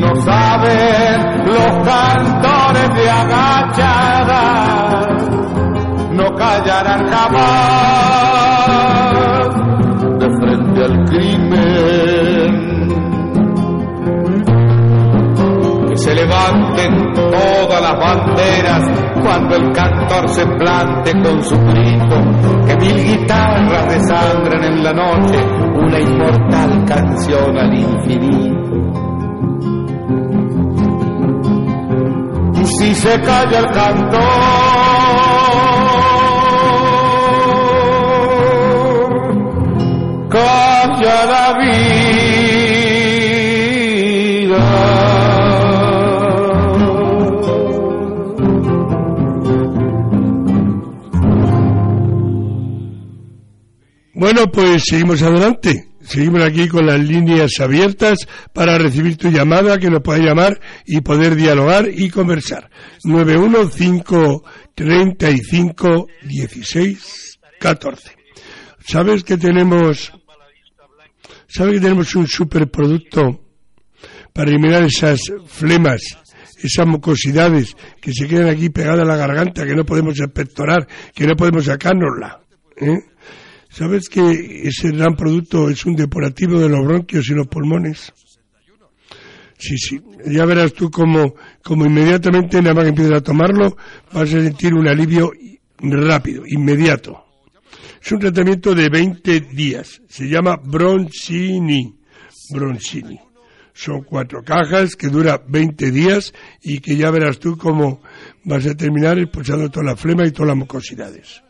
No saben los cantores de agachada, no callarán jamás de frente al crimen. se levanten todas las banderas cuando el cantor se plante con su grito, que mil guitarras desangren en la noche una inmortal canción al infinito. Y si se calla el cantor, calla la vida. Bueno, pues seguimos adelante. Seguimos aquí con las líneas abiertas para recibir tu llamada, que nos puedas llamar y poder dialogar y conversar. 91535 16 14. ¿Sabes que tenemos, sabes que tenemos un superproducto para eliminar esas flemas, esas mucosidades que se quedan aquí pegadas a la garganta, que no podemos expectorar, que no podemos sacárnosla? ¿eh? ¿Sabes que ese gran producto es un depurativo de los bronquios y los pulmones? Sí, sí. Ya verás tú como, como inmediatamente, nada más que empieces a tomarlo, vas a sentir un alivio rápido, inmediato. Es un tratamiento de 20 días. Se llama Broncini. Broncini. Son cuatro cajas que dura 20 días y que ya verás tú cómo vas a terminar expulsando toda la flema y todas las mucosidades.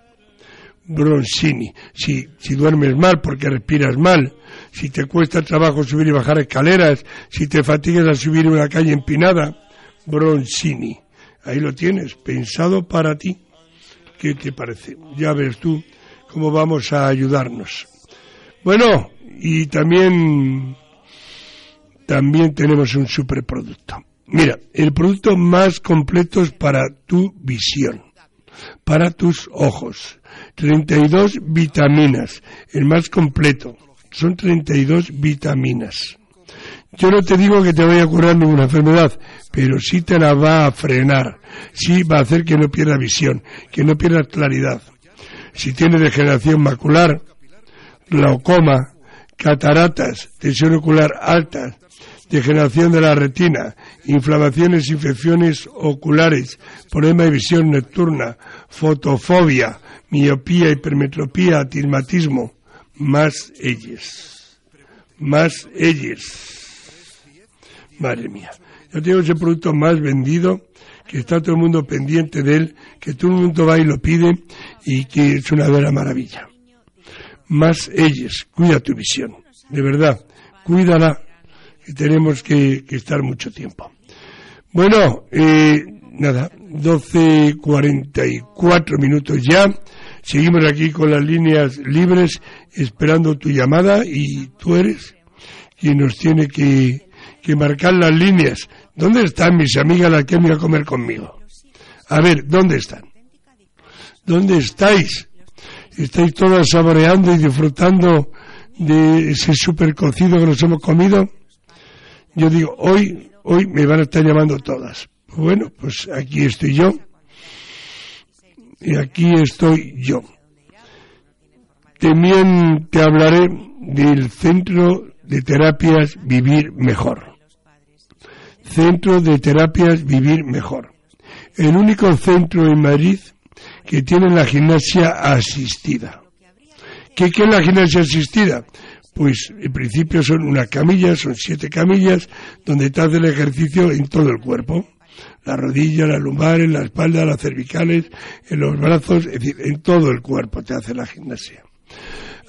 Broncini. Si, si duermes mal porque respiras mal, si te cuesta trabajo subir y bajar escaleras, si te fatigues a subir una calle empinada, Broncini. Ahí lo tienes, pensado para ti. ¿Qué te parece? Ya ves tú cómo vamos a ayudarnos. Bueno, y también, también tenemos un superproducto. Mira, el producto más completo es para tu visión, para tus ojos 32 vitaminas, el más completo. Son 32 vitaminas. Yo no te digo que te vaya a curar ninguna enfermedad, pero sí te la va a frenar, sí va a hacer que no pierdas visión, que no pierdas claridad. Si tienes degeneración macular, glaucoma, cataratas, tensión ocular alta, degeneración de la retina, inflamaciones, infecciones oculares, problema de visión nocturna, fotofobia, miopía, hipermetropía, atismatismo, más ellos. Más ellos. Madre mía. Yo tengo ese producto más vendido, que está todo el mundo pendiente de él, que todo el mundo va y lo pide y que es una vera maravilla. Más ellos. Cuida tu visión. De verdad. Cuídala. Que tenemos que, estar mucho tiempo. Bueno, eh, nada, 12.44 minutos ya. Seguimos aquí con las líneas libres esperando tu llamada y tú eres quien nos tiene que, que marcar las líneas. ¿Dónde están mis amigas las que han a comer conmigo? A ver, ¿dónde están? ¿Dónde estáis? ¿Estáis todas saboreando y disfrutando de ese super cocido que nos hemos comido? Yo digo, hoy, hoy me van a estar llamando todas. Bueno, pues aquí estoy yo y aquí estoy yo. También te hablaré del Centro de Terapias Vivir Mejor. Centro de Terapias Vivir Mejor. El único centro en Madrid que tiene la gimnasia asistida. ¿Qué, qué es la gimnasia asistida? Pues en principio son una camilla, son siete camillas, donde te hace el ejercicio en todo el cuerpo. La rodilla, las lumbares, la espalda, las cervicales, en los brazos, es decir, en todo el cuerpo te hace la gimnasia.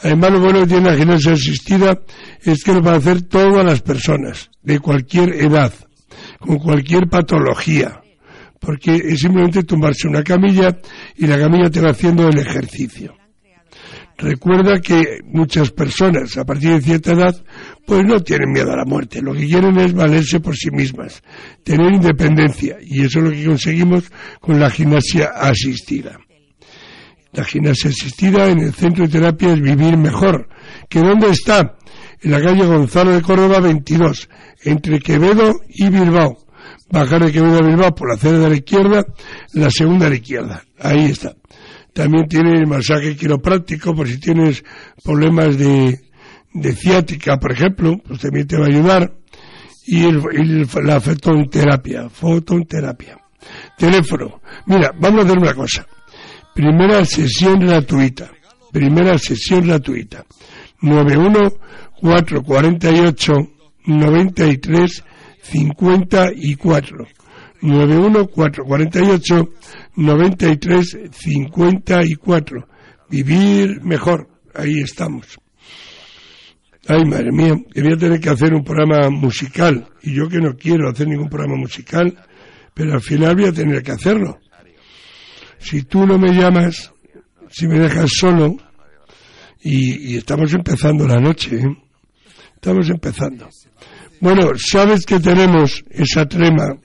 Además, lo bueno que tiene la gimnasia asistida es que lo van a hacer todas las personas, de cualquier edad, con cualquier patología, porque es simplemente tumbarse una camilla y la camilla te va haciendo el ejercicio. Recuerda que muchas personas a partir de cierta edad pues no tienen miedo a la muerte, lo que quieren es valerse por sí mismas, tener independencia y eso es lo que conseguimos con la gimnasia asistida. La gimnasia asistida en el centro de terapia es vivir mejor. ¿Que dónde está? En la calle Gonzalo de Córdoba 22, entre Quevedo y Bilbao. Bajar de Quevedo a Bilbao por la acera de la izquierda, la segunda a la izquierda. Ahí está. También tiene el masaje quiropráctico por si tienes problemas de, de ciática, por ejemplo, pues también te va a ayudar. Y el, la fototerapia, fototerapia. Teléfono. Mira, vamos a hacer una cosa. Primera sesión gratuita. Primera sesión gratuita. 91 448 93 54. 91 448 93 54. Vivir mejor. Ahí estamos. Ay, madre mía, quería tener que hacer un programa musical. Y yo que no quiero hacer ningún programa musical, pero al final voy a tener que hacerlo. Si tú no me llamas, si me dejas solo, y, estamos empezando la noche, ¿eh? estamos empezando. Bueno, sabes que tenemos esa trema,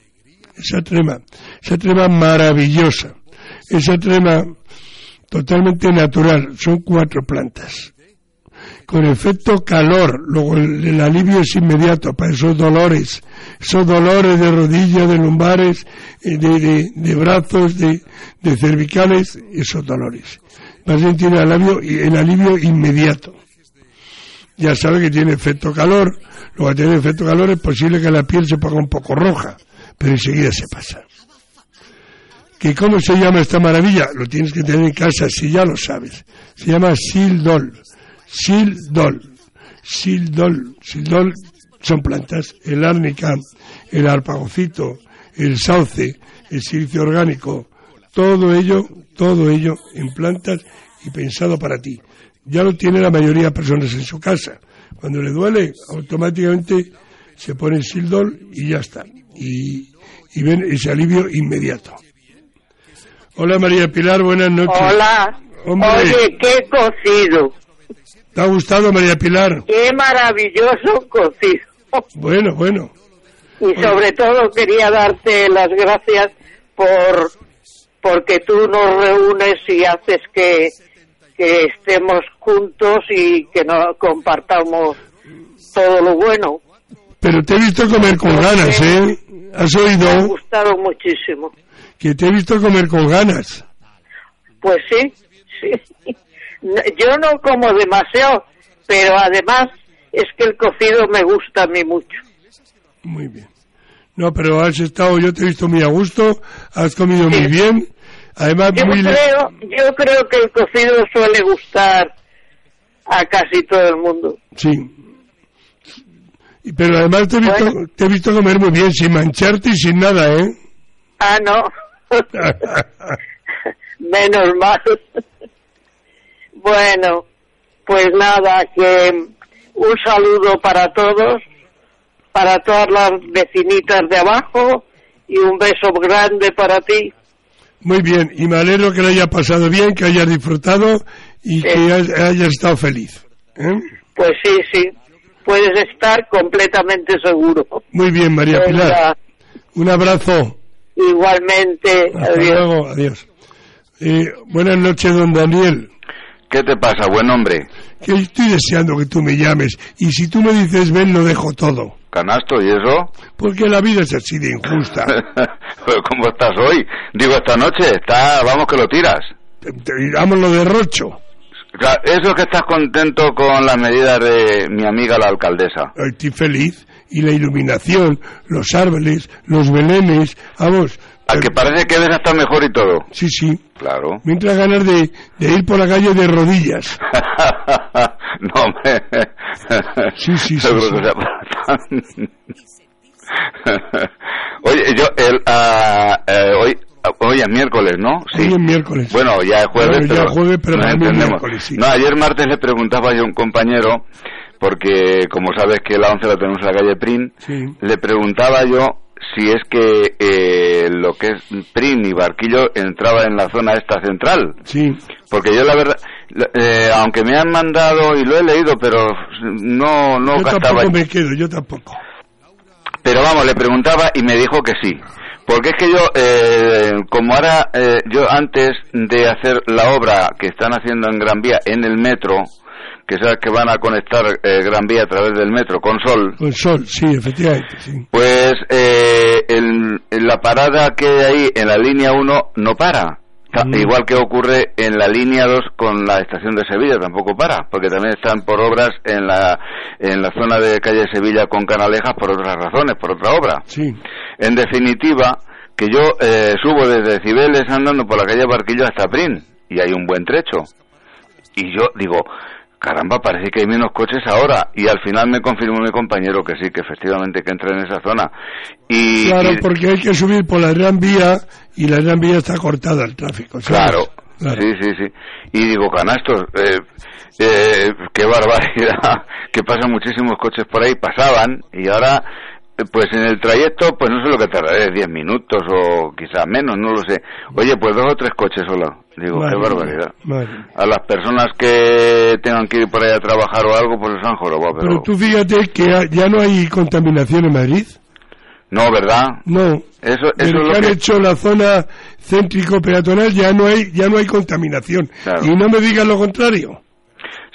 esa trema, esa trema maravillosa, esa trema totalmente natural, son cuatro plantas. Con efecto calor, luego el, alivio es inmediato para esos dolores, esos dolores de rodillas, de lumbares, eh, de, de, brazos, de, de, cervicales, esos dolores. Más bien tiene el alivio, el alivio inmediato. Ya sabe que tiene efecto calor, luego a tener efecto calor es posible que la piel se ponga un poco roja, pero enseguida se pasa. ¿Que ¿Cómo se llama esta maravilla? Lo tienes que tener en casa, si ya lo sabes. Se llama Sildol. Sildol. Sildol. Sildol son plantas. El árnica, el arpagocito, el sauce, el silicio orgánico, todo ello, todo ello en plantas y pensado para ti. Ya lo tiene la mayoría de personas en su casa. Cuando le duele, automáticamente se pone sildol y ya está. Y, y ven ese alivio inmediato. Hola María Pilar, buenas noches. Hola. Oye, qué cocido. ¿Te ha gustado María Pilar? Qué maravilloso cocido. Bueno, bueno. Y sobre todo quería darte las gracias por porque tú nos reúnes y haces que, que estemos juntos y que nos compartamos todo lo bueno. Pero te he visto comer con ganas, ¿eh? ¿Has oído? Me ha gustado muchísimo. Que te he visto comer con ganas. Pues sí, sí. Yo no como demasiado, pero además es que el cocido me gusta a mí mucho. Muy bien. No, pero has estado, yo te he visto muy a gusto, has comido muy bien. Además, yo, creo, yo creo que el cocido suele gustar a casi todo el mundo. Sí. Pero además te he visto, te he visto comer muy bien, sin mancharte y sin nada, ¿eh? Ah, no. Menos mal. bueno, pues nada, que un saludo para todos, para todas las vecinitas de abajo y un beso grande para ti. Muy bien, y me alegro que lo haya pasado bien, que hayas disfrutado y que hayas estado feliz. ¿eh? Pues sí, sí, puedes estar completamente seguro. Muy bien, María Pilar. Un abrazo. Igualmente. Hasta adiós. luego, adiós. Eh, buenas noches, don Daniel. ¿Qué te pasa, buen hombre? Que estoy deseando que tú me llames y si tú me dices ven, lo dejo todo. ¿Canasto y eso? Porque la vida es así de injusta. ¿Cómo estás hoy? Digo, esta noche, está, vamos que lo tiras. Te, lo de Rocho. O sea, eso es que estás contento con las medidas de mi amiga la alcaldesa. Estoy feliz. Y la iluminación, los árboles, los belenes, vamos. Al que parece que ves hasta mejor y todo. Sí, sí. Claro. Mientras ganas de, de ir por la calle de rodillas. no, hombre. Sí, sí, sí, sí. Oye, yo, el, ah, eh, hoy, hoy es miércoles, ¿no? Hoy es miércoles. Bueno, ya es jueves, pero, es jueves, pero es entendemos. sí. No, ayer martes le preguntaba yo a un compañero, porque como sabes que la 11 la tenemos en la calle Prin, Sí. le preguntaba yo si es que eh, lo que es Prin y Barquillo entraba en la zona esta central. Sí. Porque yo la verdad, eh, aunque me han mandado y lo he leído, pero no, no yo tampoco me quedo, yo tampoco. Pero vamos, le preguntaba y me dijo que sí. Porque es que yo, eh, como ahora, eh, yo antes de hacer la obra que están haciendo en Gran Vía, en el metro, que sabes que van a conectar eh, Gran Vía a través del metro con Sol, Con sol, sí, efectivamente, sí. pues eh, el- la parada que hay ahí en la línea 1 no para. Mm. Igual que ocurre en la línea 2 con la estación de Sevilla, tampoco para, porque también están por obras en la, en la zona de calle Sevilla con Canalejas por otras razones, por otra obra. Sí. En definitiva, que yo eh, subo desde Cibeles andando por la calle Barquillo hasta Prin, y hay un buen trecho. Y yo digo, caramba, parece que hay menos coches ahora. Y al final me confirmó mi compañero que sí, que efectivamente que entra en esa zona. Y, Claro, y- porque hay que subir por la gran vía y la gran vía está cortada el tráfico. ¿sabes? claro, sí, sí, sí. Y digo, canastos, eh, eh, qué barbaridad, que pasan muchísimos coches por ahí, pasaban, y ahora, pues en el trayecto, pues no sé lo que tardaré, 10 minutos o quizás menos, no lo sé. Oye, pues dos o tres coches solo. Digo, qué barbaridad. A las personas que tengan que ir por ahí a trabajar o algo, pues les han jorobado, pero... Pero tú fíjate que ya no hay contaminación en Madrid. No, ¿verdad? No. Eso, es que lo han que... hecho la zona céntrico peatonal ya no hay ya no hay contaminación. Claro. Y no me digas lo contrario.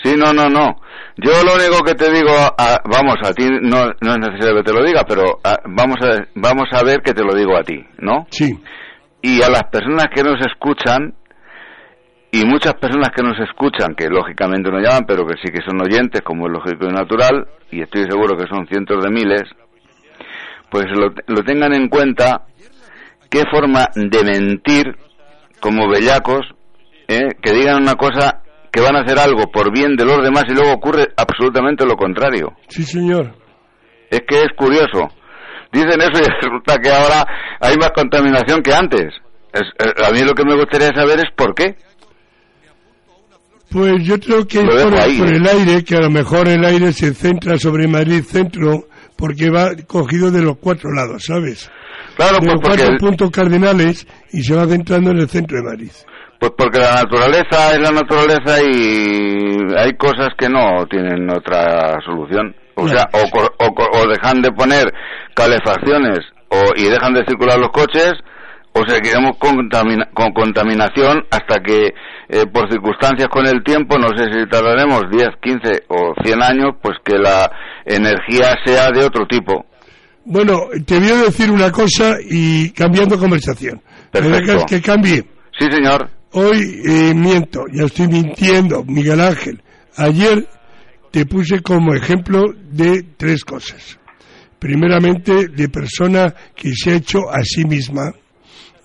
Sí, no, no, no. Yo lo único que te digo, a- vamos, a ti no, no es necesario que te lo diga, pero a- vamos, a, vamos a ver que te lo digo a ti, ¿no? Sí. Y a las personas que nos escuchan, y muchas personas que nos escuchan, que lógicamente no llaman, pero que sí que son oyentes, como es lógico y natural, y estoy seguro que son cientos de miles, pues lo, lo tengan en cuenta qué forma de mentir como bellacos, ¿eh? que digan una cosa que van a hacer algo por bien de los demás y luego ocurre absolutamente lo contrario. Sí, señor. Es que es curioso. Dicen eso y resulta que ahora hay más contaminación que antes. Es- eh, a mí lo que me gustaría saber es por qué. Pues yo creo que es por, el- ahí, por ¿eh? el aire, que a lo mejor el aire se centra sobre Madrid centro, porque va cogido de los cuatro lados, ¿sabes? Claro, de pues los cuatro puntos cardinales y se va centrando en el centro de Madrid. Pues porque la naturaleza es la naturaleza y hay cosas que no tienen otra solución. O sea, o, o o dejan de poner calefacciones o, y dejan de circular los coches o seguiremos con, contamina- con contaminación hasta que eh, por circunstancias con el tiempo, no sé si tardaremos 10, 15 o 100 años, pues que la energía sea de otro tipo. Bueno, te voy a decir una cosa y cambiando conversación. ¿Me Perfecto. dejas que cambie? Sí, señor. Hoy eh, miento, ya estoy mintiendo, Miguel Ángel. Ayer te puse como ejemplo de tres cosas. Primeramente, de persona que se ha hecho a sí misma,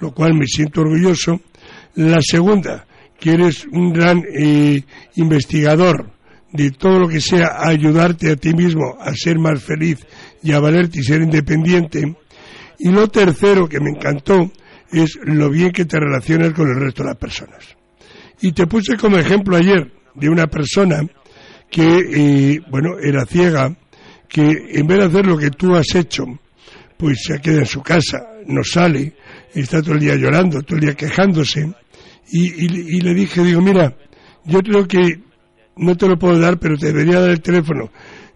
lo cual me siento orgulloso. La segunda, que eres un gran eh, investigador de todo lo que sea ayudarte a ti mismo a ser más feliz y a valerte y ser independiente. Y lo tercero que me encantó es lo bien que te relacionas con el resto de las personas. Y te puse como ejemplo ayer de una persona que, eh, bueno, era ciega, que en vez de hacer lo que tú has hecho, pues se queda en su casa, no sale, está todo el día llorando, todo el día quejándose. Y, le dije, digo, mira, yo creo que no te lo puedo dar, pero te debería dar el teléfono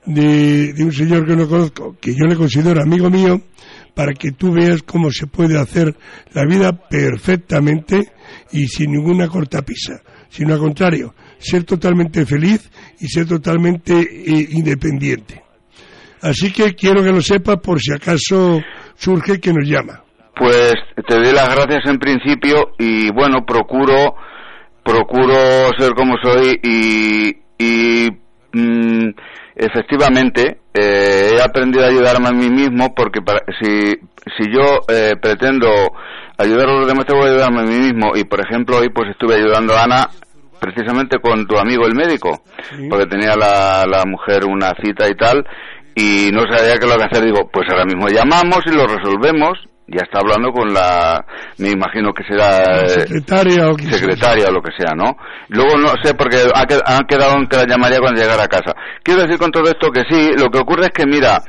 de, de un señor que no conozco, que yo le considero amigo mío, para que tú veas cómo se puede hacer la vida perfectamente y sin ninguna cortapisa, sino al contrario, ser totalmente feliz y ser totalmente eh, independiente. Así que quiero que lo sepas por si acaso surge que nos llama. Pues te doy las gracias en principio y bueno, procuro procuro ser como soy y, y mm, efectivamente eh, he aprendido a ayudarme a mí mismo porque para, si, si yo eh, pretendo ayudar a los demás tengo que ayudarme a mí mismo. Y por ejemplo hoy pues estuve ayudando a Ana precisamente con tu amigo el médico porque tenía la, la mujer una cita y tal y no sabía qué lo que hacer. Digo pues ahora mismo llamamos y lo resolvemos ya está hablando con la, me imagino que será eh, secretaria o secretaria o lo que sea, ¿no? Luego no sé porque ha, quedado en que la llamaría cuando llegara a casa. Quiero decir con todo esto que sí, lo que ocurre es que mira,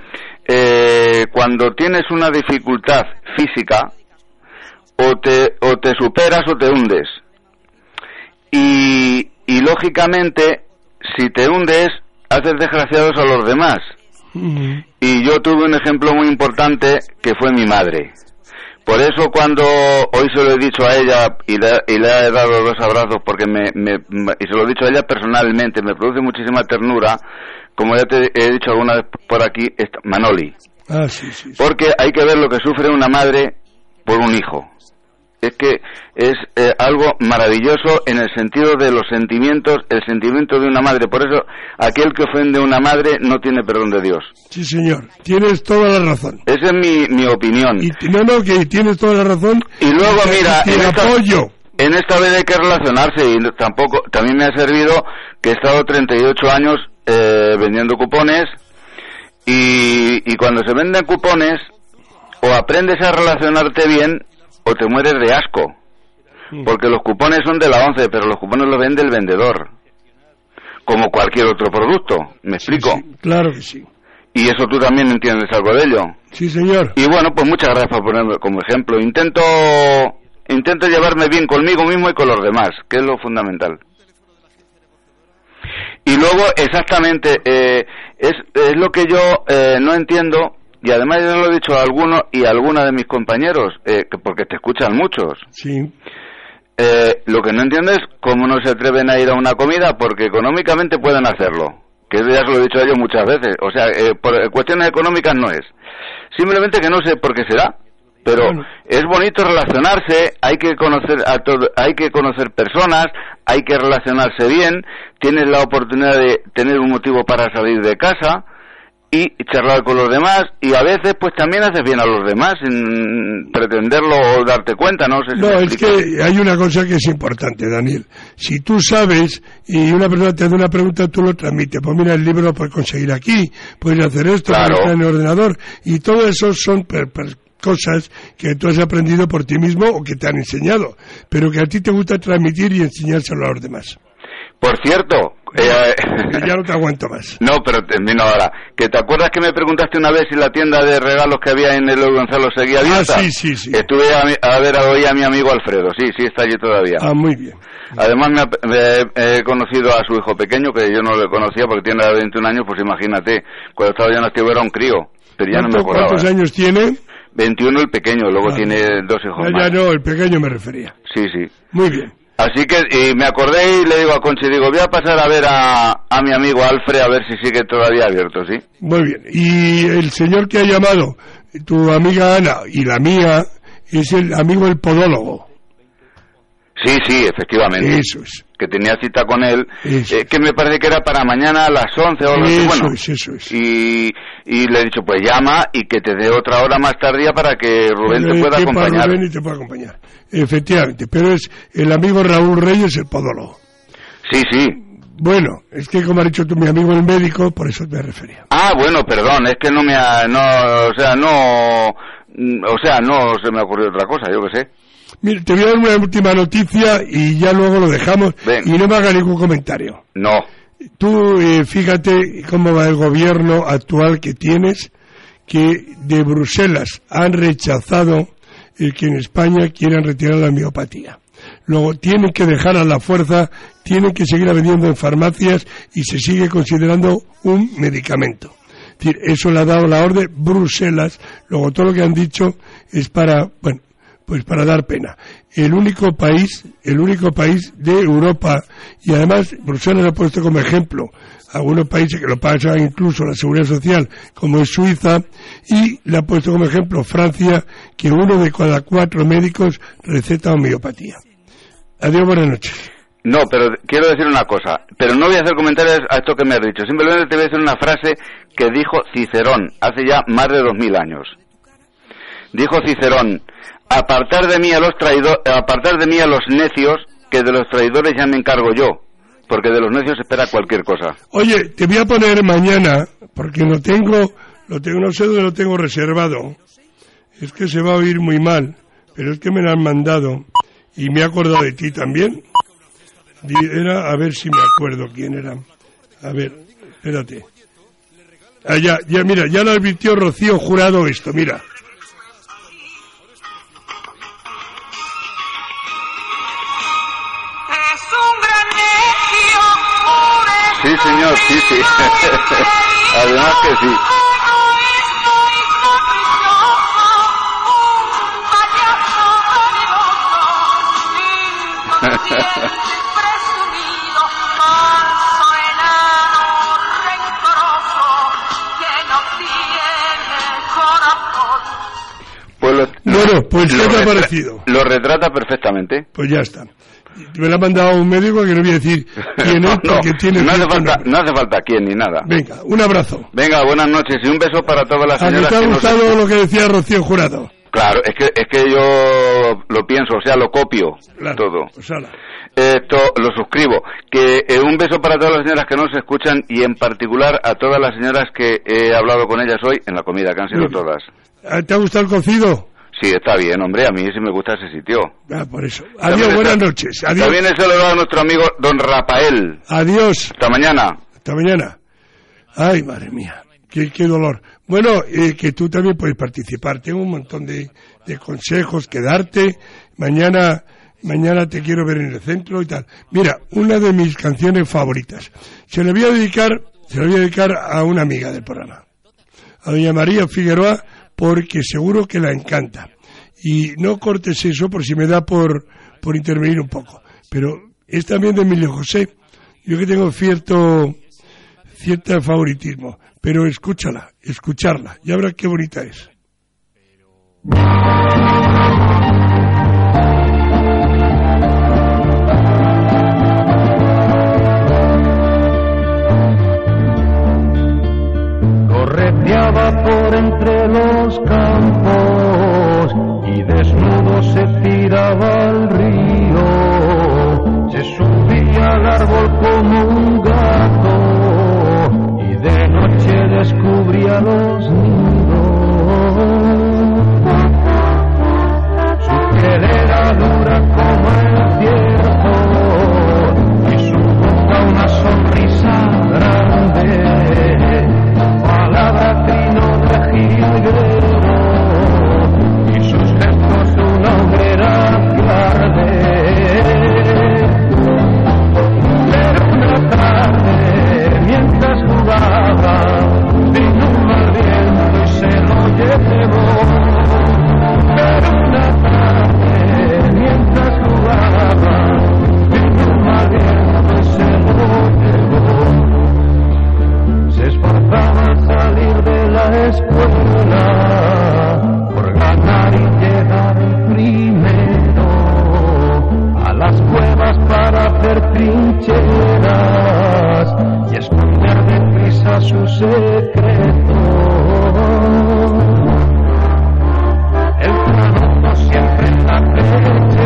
eh, cuando tienes una dificultad física, o te, o te superas o te hundes. Y, y lógicamente, si te hundes, haces desgraciados a los demás. Y yo tuve un ejemplo muy importante que fue mi madre. Por eso cuando hoy se lo he dicho a ella y le, he dado dos abrazos porque me, y se lo he dicho a ella personalmente, me produce muchísima ternura, como ya te he dicho alguna vez por aquí, Manoli. Ah, sí, sí. Porque hay que ver lo que sufre una madre por un hijo es que es eh, algo maravilloso en el sentido de los sentimientos, el sentimiento de una madre. Por eso, aquel que ofende a una madre no tiene perdón de Dios. Sí, señor, tienes toda la razón. Esa es mi, mi opinión. Y, no, no, que tienes toda la razón. Y luego, mira, en esta, apoyo. en esta vez hay que relacionarse y tampoco, también me ha servido que he estado 38 años eh, vendiendo cupones y, y cuando se venden cupones, o aprendes a relacionarte bien o te mueres de asco. Porque los cupones son de la once, pero los cupones los vende el vendedor. Como cualquier otro producto. ¿Me explico? claro que sí. Y eso tú también entiendes algo de ello. Sí, señor. Y bueno, pues muchas gracias por ponerme como ejemplo. Intento, intento llevarme bien conmigo mismo y con los demás, que es lo fundamental. Y luego, exactamente, eh, es, es, lo que yo eh, no entiendo y además yo lo he dicho a algunos y a alguna de mis compañeros, eh, porque te escuchan muchos. Sí. Eh, lo que no entiendo es cómo no se atreven a ir a una comida porque económicamente pueden hacerlo. Que ya se lo he dicho a ellos muchas veces. O sea, eh, por cuestiones económicas no es. Simplemente que no sé por qué será. Pero es bonito relacionarse, hay que conocer a todo, hay que conocer personas, hay que relacionarse bien, tienes la oportunidad de tener un motivo para salir de casa y charlar con los demás y a veces pues también haces bien a los demás sin pretenderlo o darte cuenta, ¿no? no, es que hay una cosa que es importante, Daniel. Si tú sabes y una persona te hace una pregunta, tú lo transmites. Pues mira, el libro lo puedes conseguir aquí, puedes hacer esto, puedes en el ordenador y todo eso son cosas que tú has aprendido por ti mismo o que te han enseñado, pero que a ti te gusta transmitir y enseñárselo a los demás. Por cierto, eh, ya no te aguanto más. No, pero termino ahora. ¿Que te acuerdas que me preguntaste una vez si la tienda de regalos que había en el Gonzalo seguía abierta? Ah, sí, sí, sí. Estuve a, ver hoy a mi amigo Alfredo. Sí, sí, está allí todavía. Ah, muy bien. Además me, he conocido a su hijo pequeño, que yo no lo conocía porque tiene 21 años, pues imagínate, cuando estaba yo en activo era un crío, pero ya no me acordaba. ¿Cuántos años tiene? 21 el pequeño, luego tiene dos hijos ya, más. Ya no, el pequeño me refería. Sí, sí. Muy bien. Así que y me acordé y le digo a Conchi, digo, voy a pasar a ver a, a mi amigo Alfred a ver si sigue todavía abierto, ¿sí? Muy bien. Y el señor que ha llamado, tu amiga Ana y la mía, es el amigo el podólogo. Sí, sí, efectivamente. Eso es. Que tenía cita con él, eh, que me parece que era para mañana a las 11 o algo así. Bueno, es, eso es. Y, y le he dicho, pues llama y que te dé otra hora más tardía para que Rubén te pueda acompañar. Rubén y te pueda acompañar. Efectivamente, pero es el amigo Raúl Reyes, el podólogo. Sí, sí. Bueno, es que como ha dicho tú, mi amigo el médico, por eso me refería. Ah, bueno, perdón, es que no me ha, no, o sea, no, o sea, no se me ha ocurrido otra cosa, yo qué sé. Mira, te voy a dar una última noticia y ya luego lo dejamos y no me haga ningún comentario. No. Tú eh, fíjate cómo va el gobierno actual que tienes, que de Bruselas han rechazado el que en España quieran retirar la miopatía. Luego tienen que dejar a la fuerza, tienen que seguir vendiendo en farmacias y se sigue considerando un medicamento. Es decir, eso le ha dado la orden Bruselas. Luego todo lo que han dicho es para, bueno, pues para dar pena. El único país, el único país de Europa, y además Bruselas ha puesto como ejemplo algunos países que lo pasan incluso la seguridad social, como es Suiza, y le ha puesto como ejemplo Francia, que uno de cada cuatro médicos receta homeopatía. Adiós, buenas noches. No, pero quiero decir una cosa, pero no voy a hacer comentarios a esto que me has dicho, simplemente te voy a decir una frase que dijo Cicerón hace ya más de dos mil años. Dijo Cicerón, apartar de mí a los traidores, apartar de mí a los necios, que de los traidores ya me encargo yo, porque de los necios espera cualquier cosa. Oye, te voy a poner mañana, porque lo tengo, lo tengo, no sé dónde lo tengo reservado. Es que se va a oír muy mal, pero es que me lo han mandado y me he acordado de ti también. Era, a ver si me acuerdo quién era. A ver, espérate. Ah, ya, ya, mira, ya lo advirtió Rocío Jurado esto, mira. Sí, sí, sí. Además que sí. Pues lo, pues lo ¿qué te ha parecido? Lo retrata perfectamente. Pues ya está. Me lo ha mandado un médico que no voy a decir quién es No, porque tiene no hace falta, nombre. no hace falta quién ni nada. Venga, un abrazo. Venga, buenas noches y un beso para todas las ¿A que señoras te ha que nos gustado lo que decía Rocío Jurado? Claro, es que, es que yo lo pienso, o sea, lo copio todo. Pues. Esto lo suscribo. Que eh, un beso para todas las señoras que nos escuchan y en particular a todas las señoras que he hablado con ellas hoy en la comida, que han sido bien. todas. ¿Te ha gustado el cocido? Sí, está bien, hombre, a mí sí me gusta ese sitio. Ah, por eso. También Adiós, está- buenas noches. Adiós. También he saludado a nuestro amigo don Rafael. Adiós. Hasta mañana. Hasta mañana. Ay, madre mía. Qué, qué dolor. Bueno, eh, que tú también puedes participar. Tengo un montón de, de consejos que darte. Mañana, mañana te quiero ver en el centro y tal. Mira, una de mis canciones favoritas. Se la voy a dedicar, se la voy a dedicar a una amiga del programa. A doña María Figueroa, porque seguro que la encanta. Y no cortes eso por si me da por, por intervenir un poco. Pero es también de Emilio José. Yo que tengo cierto, cierto favoritismo. Pero escúchala, escucharla. Ya verás qué bonita es. correteaba entre los campos y desnudo se tiraba al río, se subía al árbol como un gato y de noche descubría los nidos. Escuela por ganar y llegar primero a las cuevas para hacer trincheras y esconder deprisa su secreto. El trabajo siempre en la pechera,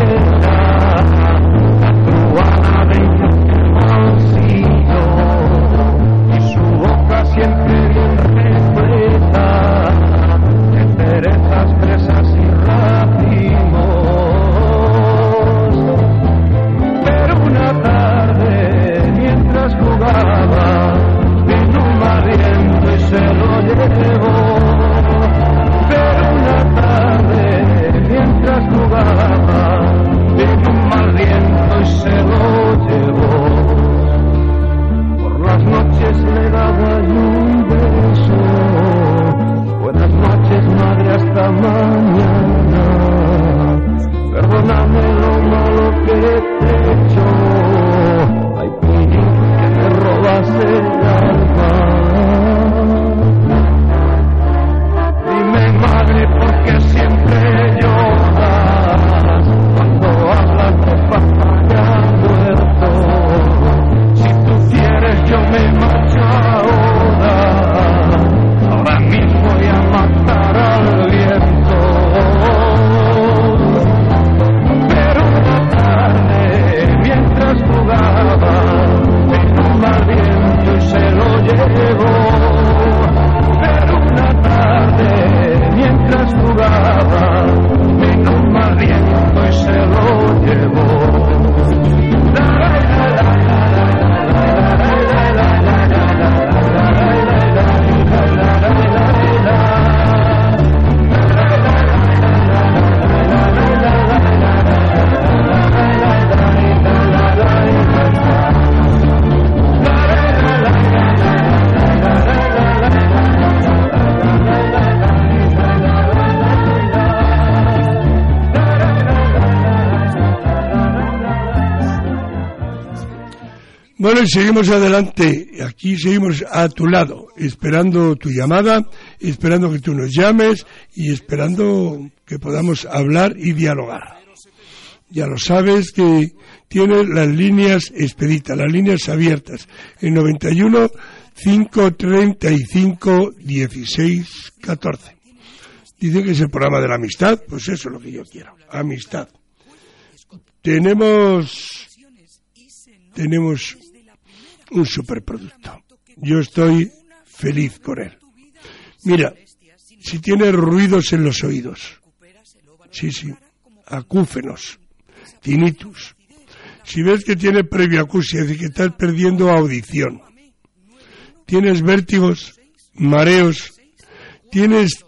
Seguimos adelante. Aquí seguimos a tu lado, esperando tu llamada, esperando que tú nos llames y esperando que podamos hablar y dialogar. Ya lo sabes que tienes las líneas expeditas, las líneas abiertas. El 91 535 16 14. Dicen que es el programa de la amistad, pues eso es lo que yo quiero, amistad. Tenemos tenemos un superproducto. Yo estoy feliz con él. Mira, si tienes ruidos en los oídos, sí, sí, acúfenos, tinnitus, si ves que tiene previa acusia, es decir, que estás perdiendo audición, tienes vértigos, mareos, tienes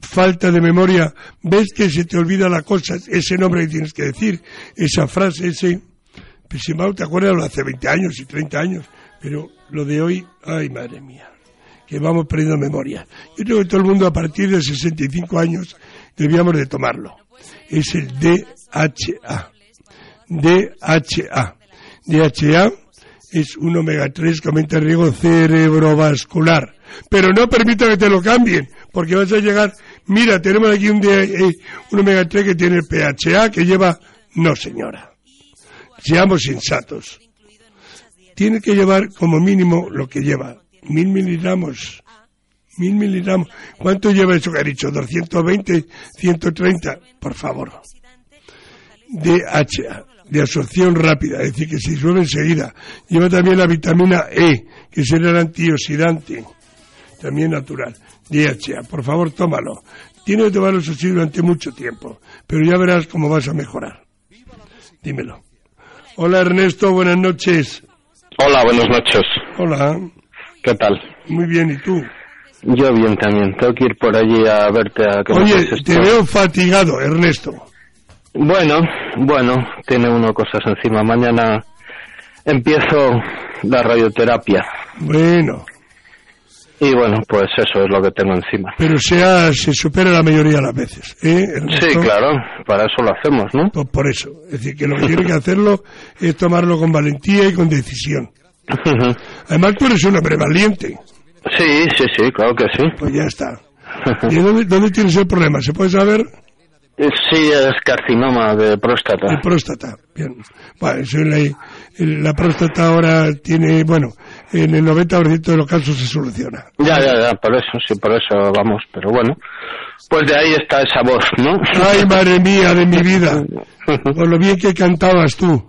falta de memoria, ves que se te olvida la cosa, ese nombre que tienes que decir, esa frase, ese Pisimao, ¿te acuerdas? Lo hace 20 años y 30 años, pero lo de hoy, ay madre mía, que vamos perdiendo memoria. Yo creo que todo el mundo a partir de 65 años debíamos de tomarlo. Es el DHA. DHA. DHA es un omega 3 que aumenta el riesgo cerebrovascular. Pero no permita que te lo cambien, porque vas a llegar, mira, tenemos aquí un, un omega 3 que tiene el PHA, que lleva, no señora seamos sensatos. Tiene que llevar como mínimo lo que lleva, mil miligramos. Mil miligramos. ¿Cuánto lleva eso que ha dicho? ¿220? ¿130? Por favor. DHA, de absorción rápida, es decir, que se disuelve enseguida. Lleva también la vitamina E, que es el antioxidante, también natural. DHA, por favor, tómalo. Tiene que tomarlo eso durante mucho tiempo, pero ya verás cómo vas a mejorar. Dímelo. Hola Ernesto, buenas noches. Hola, buenas noches. Hola. ¿Qué tal? Muy bien, ¿y tú? Yo bien también. Tengo que ir por allí a verte a que Oye, te veo fatigado, Ernesto. Bueno, bueno, tiene uno cosas encima. Mañana empiezo la radioterapia. Bueno. Y bueno, pues eso es lo que tengo encima. Pero sea, se supera la mayoría de las veces, ¿eh? Sí, claro, para eso lo hacemos, ¿no? Pues por eso. Es decir, que lo que tiene que hacerlo es tomarlo con valentía y con decisión. Además, tú eres un hombre valiente. Sí, sí, sí, claro que sí. Pues ya está. ¿Y dónde, dónde tienes el problema? ¿Se puede saber? Eh, Sí, es carcinoma de próstata. De próstata, bien. Es la, la próstata ahora tiene, bueno, en el 90% de los casos se soluciona. Ya, ya, ya, por eso, sí, por eso vamos, pero bueno. Pues de ahí está esa voz, ¿no? Ay, madre mía de mi vida. Por lo bien que cantabas tú.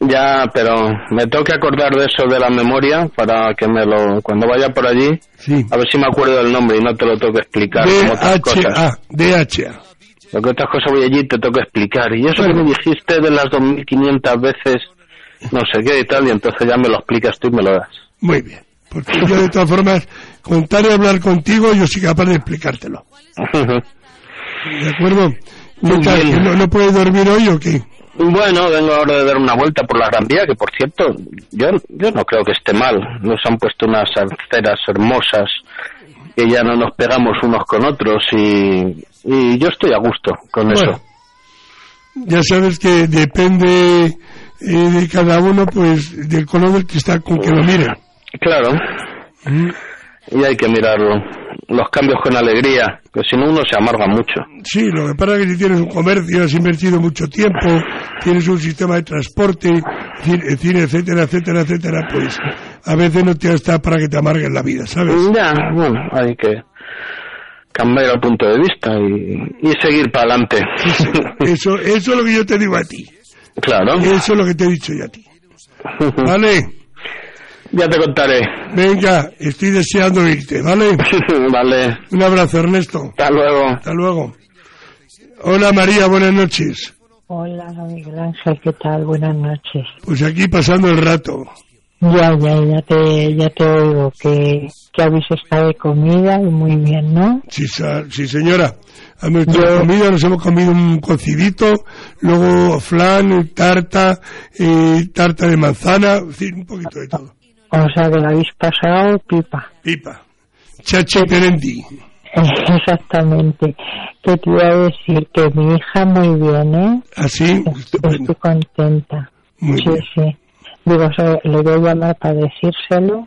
Ya, pero me tengo que acordar de eso de la memoria para que me lo, cuando vaya por allí, a ver si me acuerdo del nombre y no te lo tengo que explicar. DHA, DHA. Lo que otras cosas voy allí y te tengo que explicar. Y eso que me dijiste de las 2.500 veces, no sé qué y tal, y entonces ya me lo explicas tú y me lo das. Muy bien. Porque yo de todas formas, contar y hablar contigo, yo soy capaz de explicártelo. ¿De acuerdo? ¿Qué Muy tal? bien. ¿Que ¿No, ¿No puedes dormir hoy o qué? Bueno, vengo ahora de dar una vuelta por la Gran Vía, que por cierto, yo, yo no creo que esté mal. Nos han puesto unas arceras hermosas que ya no nos pegamos unos con otros y, y yo estoy a gusto con Bueno. eso. Ya sabes que depende eh, de cada uno, pues, del color del cristal con que lo mira. Claro. Y hay que mirarlo. Los cambios con alegría, que si no uno se amarga mucho. Sí, lo que pasa es que si tienes un comercio, has invertido mucho tiempo, tienes un sistema de transporte, etcétera, etcétera, etcétera, pues a veces no te está para que te amarguen la vida, ¿sabes? Ya, bueno, hay que cambiar el punto de vista y, y seguir para adelante. Eso, eso es lo que yo te digo a ti. Claro. Eso es lo que te he dicho yo a ti. ¿Vale? Ya te contaré. Venga, estoy deseando irte, ¿vale? vale. Un abrazo, Ernesto. Hasta luego. Hasta luego. Hola María, buenas noches. Hola, Miguel Ángel, ¿qué tal? Buenas noches. Pues aquí pasando el rato. Ya, ya, ya te, ya te oigo, que, que habéis estado de comida y muy bien, ¿no? Sí, sí señora. Hemos estado comida, nos hemos comido un cocidito, luego flan, tarta, eh, tarta de manzana, un poquito de todo. O sea, que lo habéis pasado pipa. Pipa. Chachi Perendi. Exactamente. Que te iba a decir que mi hija muy bien, ¿eh? Así, Estoy contenta. Muy sí, bien. sí. Digo, so- le voy a llamar para decírselo,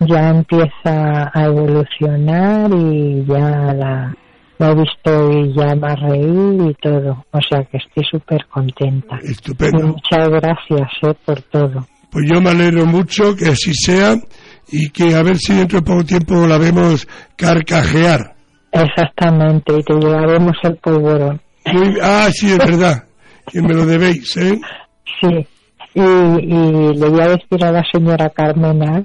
ya empieza a evolucionar y ya la, la he visto y ya va a reír y todo. O sea que estoy súper contenta. Estupendo. Y muchas gracias eh, por todo. Pues yo me alegro mucho que así sea y que a ver si dentro de poco tiempo la vemos carcajear. Exactamente, y te llevaremos el polvorón. Muy- ah, sí, es verdad, que me lo debéis, ¿eh? Sí, y, y le voy a decir a la señora Carmena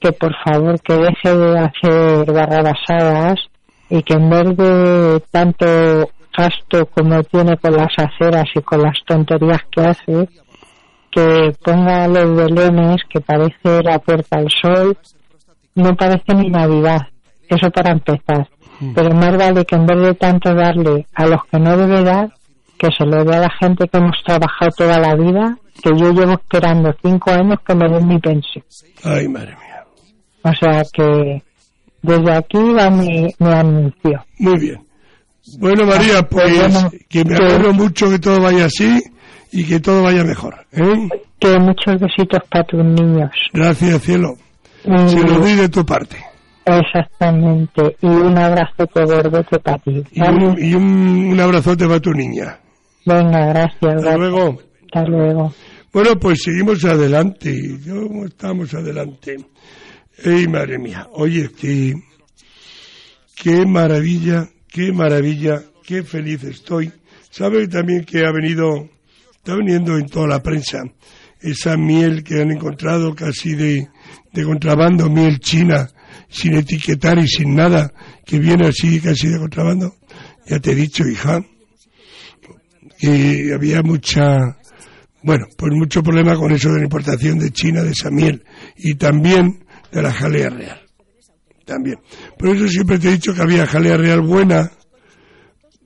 que por favor que deje de hacer barrabasadas y que en vez de tanto gasto como tiene con las aceras y con las tonterías que hace, que ponga los belenes que parece la puerta al sol, no parece ni Navidad, eso para empezar. Pero más vale que en vez de tanto darle a los que no debe dar, que se lo dé a la gente que hemos trabajado toda la vida, que yo llevo esperando cinco años que me den mi pensión. Ay, madre mía. O sea que desde aquí va mi, mi anuncio. Muy bien. Bueno, María, pues bueno, que me alegro mucho que todo vaya así y que todo vaya mejor. ¿eh? Que muchos besitos para tus niños. Gracias, cielo. Y- Se lo doy de tu parte. Exactamente. Y un abrazo gordote para ti. Y, ¿vale? un, y un, un abrazote para tu niña. Venga, gracias. Hasta gracias. luego. Luego. Bueno, pues seguimos adelante. ¿Cómo estamos adelante? ¡Ey, madre mía! Oye, que, qué maravilla, qué maravilla, qué feliz estoy. ¿Sabe también que ha venido, está veniendo en toda la prensa esa miel que han encontrado casi de, de contrabando, miel china, sin etiquetar y sin nada, que viene así casi de contrabando? Ya te he dicho, hija, había mucha, bueno, pues mucho problema con eso de la importación de China de esa miel y también de la jalea real. También. Por eso siempre te he dicho que había jalea real buena,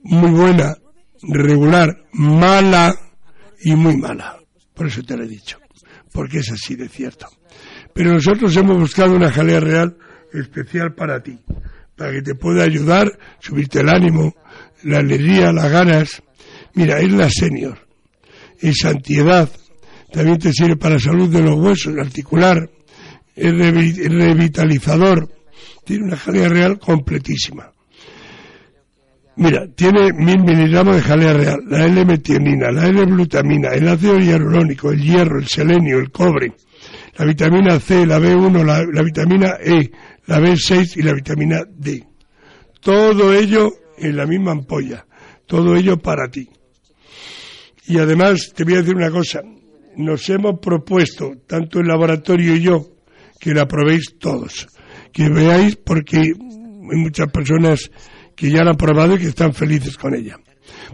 muy buena, regular, mala y muy mala. Por eso te lo he dicho. Porque es así de cierto. Pero nosotros hemos buscado una jalea real especial para ti. Para que te pueda ayudar, subirte el ánimo, la alegría, las ganas. Mira, es la senior. Es antiedad. También te sirve para la salud de los huesos, articular. Es revitalizador. Tiene una jalea real completísima. Mira, tiene mil miligramos de jalea real, la L-metionina, la L-glutamina, el ácido hialurónico, el hierro, el selenio, el cobre, la vitamina C, la B1, la, la vitamina E, la B6 y la vitamina D. Todo ello en la misma ampolla, todo ello para ti. Y además te voy a decir una cosa, nos hemos propuesto, tanto el laboratorio y yo, que la probéis todos, que veáis porque hay muchas personas que ya la han probado y que están felices con ella.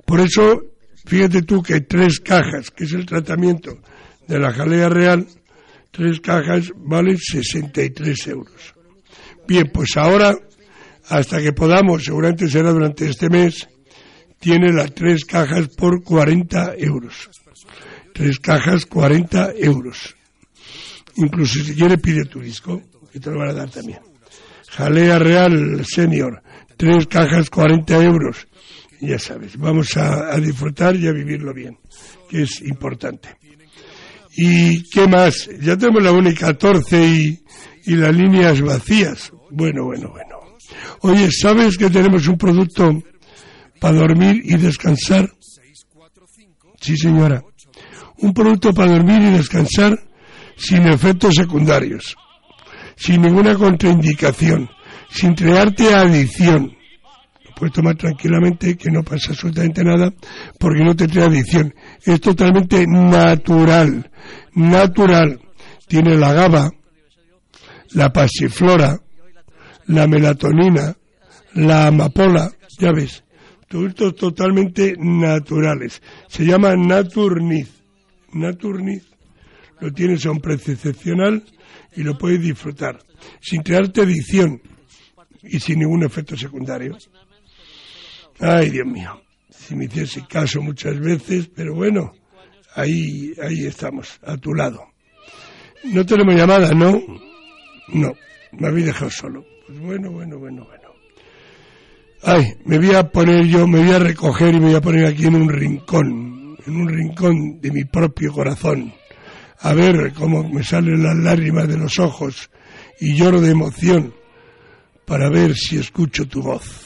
Por eso, fíjate tú que tres cajas, que es el tratamiento de la jalea real, tres cajas valen 63 euros. Bien, pues ahora, hasta que podamos, seguramente será durante este mes, tiene las tres cajas por 40 euros. Tres cajas, 40 euros. Incluso si quiere pide tu disco, que te lo van a dar también. Jalea Real Senior, tres cajas, 40 euros. Y ya sabes, vamos a, disfrutar y a vivirlo bien, que es importante. ¿Y qué más? Ya tenemos la UNI 14 y, y las líneas vacías. Bueno, bueno, bueno. Oye, ¿sabes que tenemos un producto para dormir y descansar? Sí, señora. Un producto para dormir y descansar sin efectos secundarios, sin ninguna contraindicación, sin crearte adicción. Lo puedes tomar tranquilamente, que no pasa absolutamente nada, porque no te trae adicción. Es totalmente natural, natural. Tiene la GABA, la pasiflora, la melatonina, la amapola, ya ves, productos totalmente naturales. Se llama Naturniz. Naturniz. Lo tienes a un precio excepcional y lo puedes disfrutar, sin crearte adicción y sin ningún efecto secundario. Ay, Dios mío, si me hiciese caso muchas veces, pero bueno, ahí, ahí estamos, a tu lado. No tenemos llamada, ¿no? No, me habéis dejado solo. Pues bueno, bueno, bueno, bueno. Ay, me voy a poner yo, me voy a recoger y me voy a poner aquí en un rincón, en un rincón de mi propio corazón, a ver cómo me salen las lágrimas de los ojos y lloro de emoción para ver si escucho tu voz.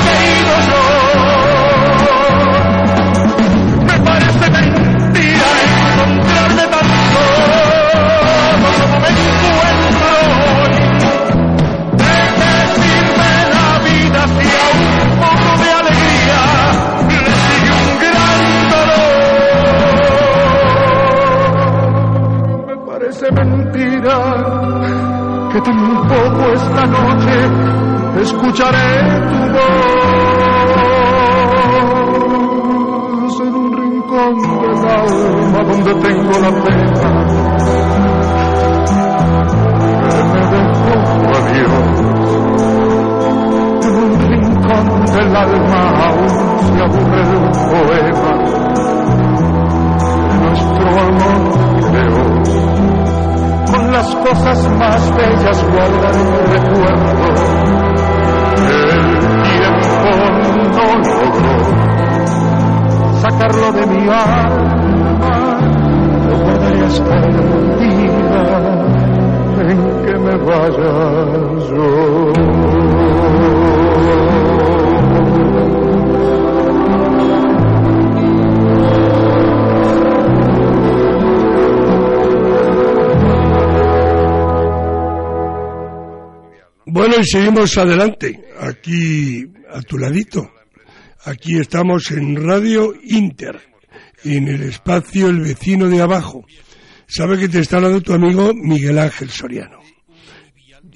mentira que tampoco esta noche escucharé tu voz en un rincón del alma donde tengo la pena. Que me dejó tu adiós. En un rincón del alma aún se aburre el poema. Que nuestro amor creó con las cosas más bellas guardar un recuerdo. El tiempo no logró sacarlo de mi alma. Lo guardaré hasta el en que me vaya yo Bueno, y seguimos adelante, aquí a tu ladito. Aquí estamos en Radio Inter, en el espacio El Vecino de Abajo. Sabe que te está hablando tu amigo Miguel Ángel Soriano.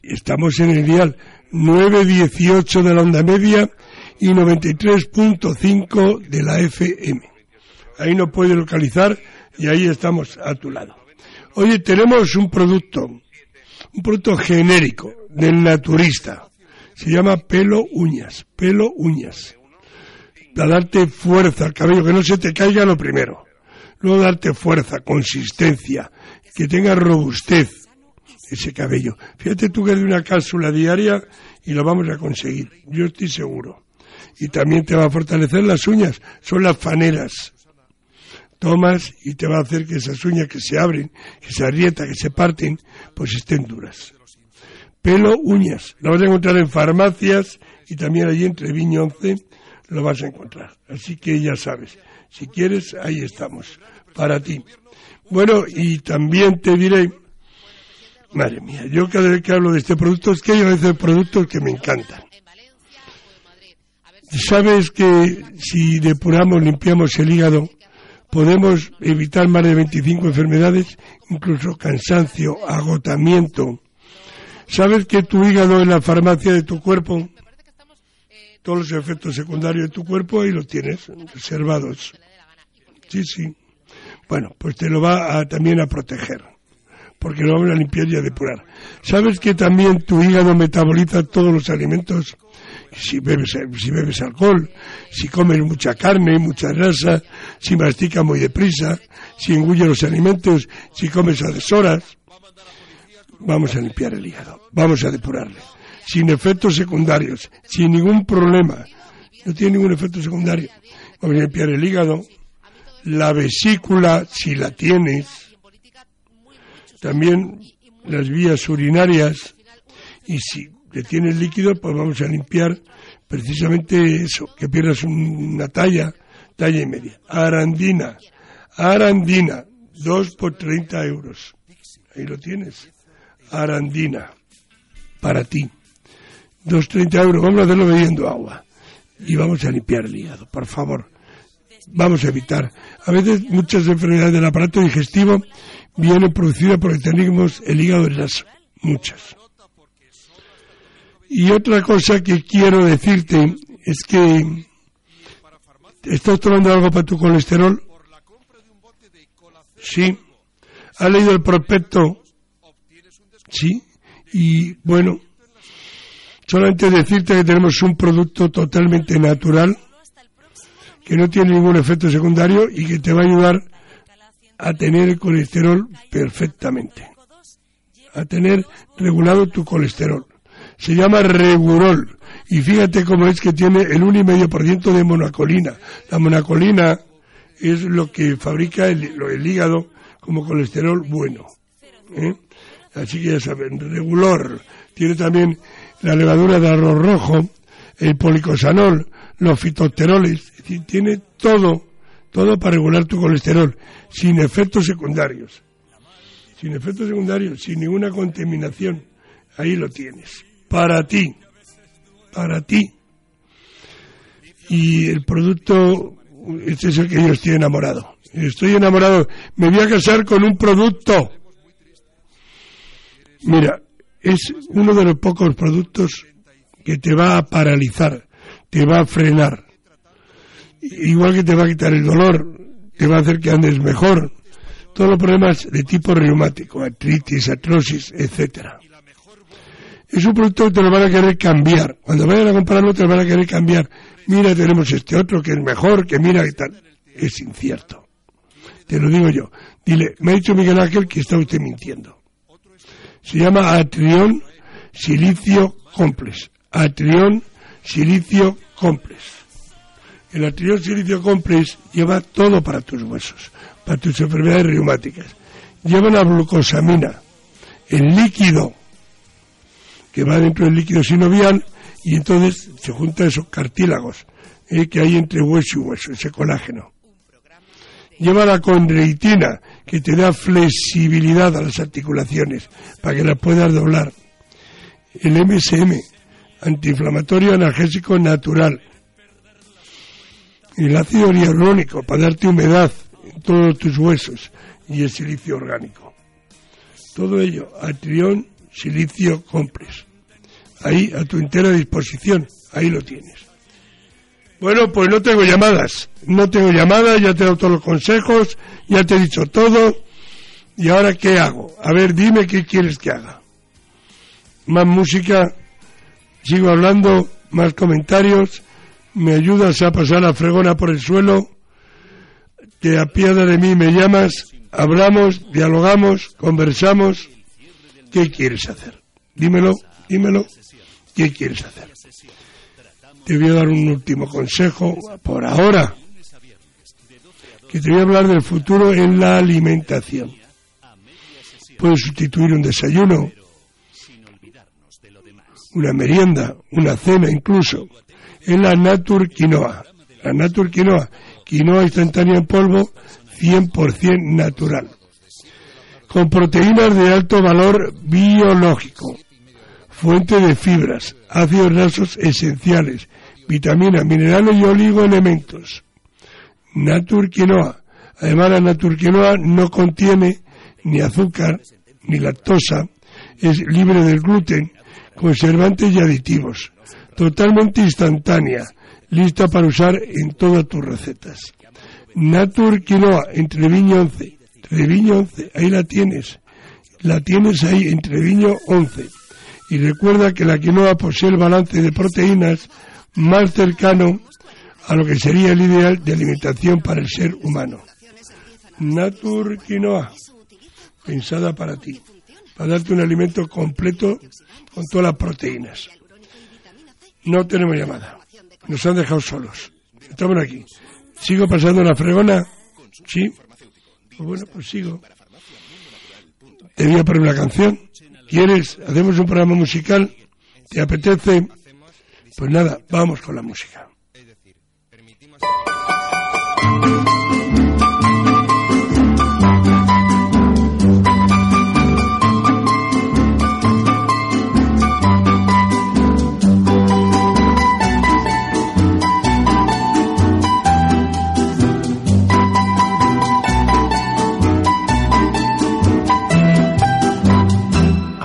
Estamos en el dial 918 de la onda media y 93.5 de la FM. Ahí no puede localizar y ahí estamos a tu lado. Oye, tenemos un producto, un producto genérico del naturista. Se llama pelo uñas, pelo uñas. Para darte fuerza al cabello, que no se te caiga lo primero. Luego darte fuerza, consistencia, que tenga robustez ese cabello. Fíjate tú que de una cápsula diaria y lo vamos a conseguir. Yo estoy seguro. Y también te va a fortalecer las uñas. Son las faneras. Tomas y te va a hacer que esas uñas que se abren, que se arrietan, que se parten, pues estén duras pelo uñas. Lo vas a encontrar en farmacias y también allí entre Viño 11 lo vas a encontrar. Así que ya sabes, si quieres, ahí estamos, para ti. Bueno, y también te diré, madre mía, yo cada vez que hablo de este producto es que hay a veces productos que me encantan. Sabes que si depuramos, limpiamos el hígado, podemos evitar más de 25 enfermedades, incluso cansancio, agotamiento, ¿Sabes que tu hígado en la farmacia de tu cuerpo, todos los efectos secundarios de tu cuerpo ahí los tienes reservados? Sí, sí. Bueno, pues te lo va a, también a proteger. porque lo vamos a limpiar y a depurar. ¿Sabes que también tu hígado metaboliza todos los alimentos? Si bebes, si bebes alcohol, si comes mucha carne, mucha grasa, si masticas muy deprisa, si engulle los alimentos, si comes a deshoras. Vamos a limpiar el hígado, vamos a depurarle, sin efectos secundarios, sin ningún problema. No tiene ningún efecto secundario. Vamos a limpiar el hígado, la vesícula, si la tienes, también las vías urinarias, y si le tienes líquido, pues vamos a limpiar precisamente eso, que pierdas una talla, talla y media. Arandina, arandina, dos por 30 euros. Ahí lo tienes. Arandina, para ti. Dos treinta euros, vamos a hacerlo bebiendo agua. Y vamos a limpiar el hígado, por favor. Vamos a evitar. A veces muchas enfermedades del aparato digestivo vienen producidas porque tenemos el hígado graso. Muchas. Y otra cosa que quiero decirte es que ¿estás tomando algo para tu colesterol? Sí. ¿Has leído el prospecto? Sí. Y bueno, solamente decirte que tenemos un producto totalmente natural, que no tiene ningún efecto secundario y que te va a ayudar a tener el colesterol perfectamente, a tener regulado tu colesterol se llama Regulol. Y fíjate cómo es que tiene el 1,5% de monacolina. La monacolina es lo que fabrica el, hígado como colesterol bueno. ¿eh? Así que ya saben, Regulor. Tiene también la levadura de arroz rojo, el policosanol, los fitosteroles. Tiene todo, todo para regular tu colesterol, sin efectos secundarios. Sin efectos secundarios, sin ninguna contaminación. Ahí lo tienes para ti, para ti. Y el producto, este es el que yo estoy enamorado. Estoy enamorado. Me voy a casar con un producto. Mira, es uno de los pocos productos que te va a paralizar, te va a frenar. Igual que te va a quitar el dolor, te va a hacer que andes mejor. Todos los problemas de tipo reumático, artritis, artrosis, etcétera es un producto que te lo van a querer cambiar. Cuando vayan a comprarlo te lo van a querer cambiar. Mira, tenemos este otro que es mejor, que mira y tal. Es incierto. Te lo digo yo. Dile, me ha dicho Miguel Ángel que está usted mintiendo. Se llama Atrión Silicio Complex. Atrión Silicio Complex. El Atrión Silicio Complex lleva todo para tus huesos, para tus enfermedades reumáticas. Lleva la glucosamina, el líquido que va dentro del líquido sinovial y entonces se juntan esos cartílagos eh, que hay entre hueso y hueso, ese colágeno. Lleva la condreitina, que te da flexibilidad a las articulaciones para que las puedas doblar. El MSM, antiinflamatorio analgésico natural. El ácido hialurónico, para darte humedad en todos tus huesos. Y el silicio orgánico. Todo ello, atrión Silicio Complex. Ahí a tu entera disposición, ahí lo tienes. Bueno, pues no tengo llamadas, no tengo llamadas, ya te he dado todos los consejos, ya te he dicho todo, y ahora qué hago? A ver, dime qué quieres que haga. Más música, sigo hablando, más comentarios, me ayudas a pasar la fregona por el suelo, te apiada de mí, me llamas, hablamos, dialogamos, conversamos, ¿Qué quieres hacer? Dímelo, dímelo. ¿Qué quieres hacer? Te voy a dar un último consejo por ahora. Que te voy a hablar del futuro en la alimentación. Puedes sustituir un desayuno, una merienda, una cena incluso, en la Natur Quinoa. La Natur Quinoa, quinoa instantánea en polvo, 100% natural con proteínas de alto valor biológico, fuente de fibras, ácidos grasos esenciales, vitaminas, minerales y oligoelementos. Naturquinoa. Además, la naturquinoa no contiene ni azúcar ni lactosa, es libre del gluten, conservantes y aditivos, totalmente instantánea, lista para usar en todas tus recetas. Natur Quinoa, entre Viña 11 de Viña ahí la tienes. la tienes ahí en Treviño 11. Y recuerda que la quinoa posee el balance de proteínas más cercano a lo que sería el ideal de alimentación para el ser humano. Natur Quinoa, pensada para ti, para darte un alimento completo con todas las proteínas. No tenemos llamada, nos han dejado solos. Estamos aquí. ¿Sigo pasando la fregona? Sí. Pues bueno, pues sigo. Te voy a poner una canción. ¿Quieres? ¿Hacemos un programa musical? ¿Te apetece? Pues nada, vamos con la música.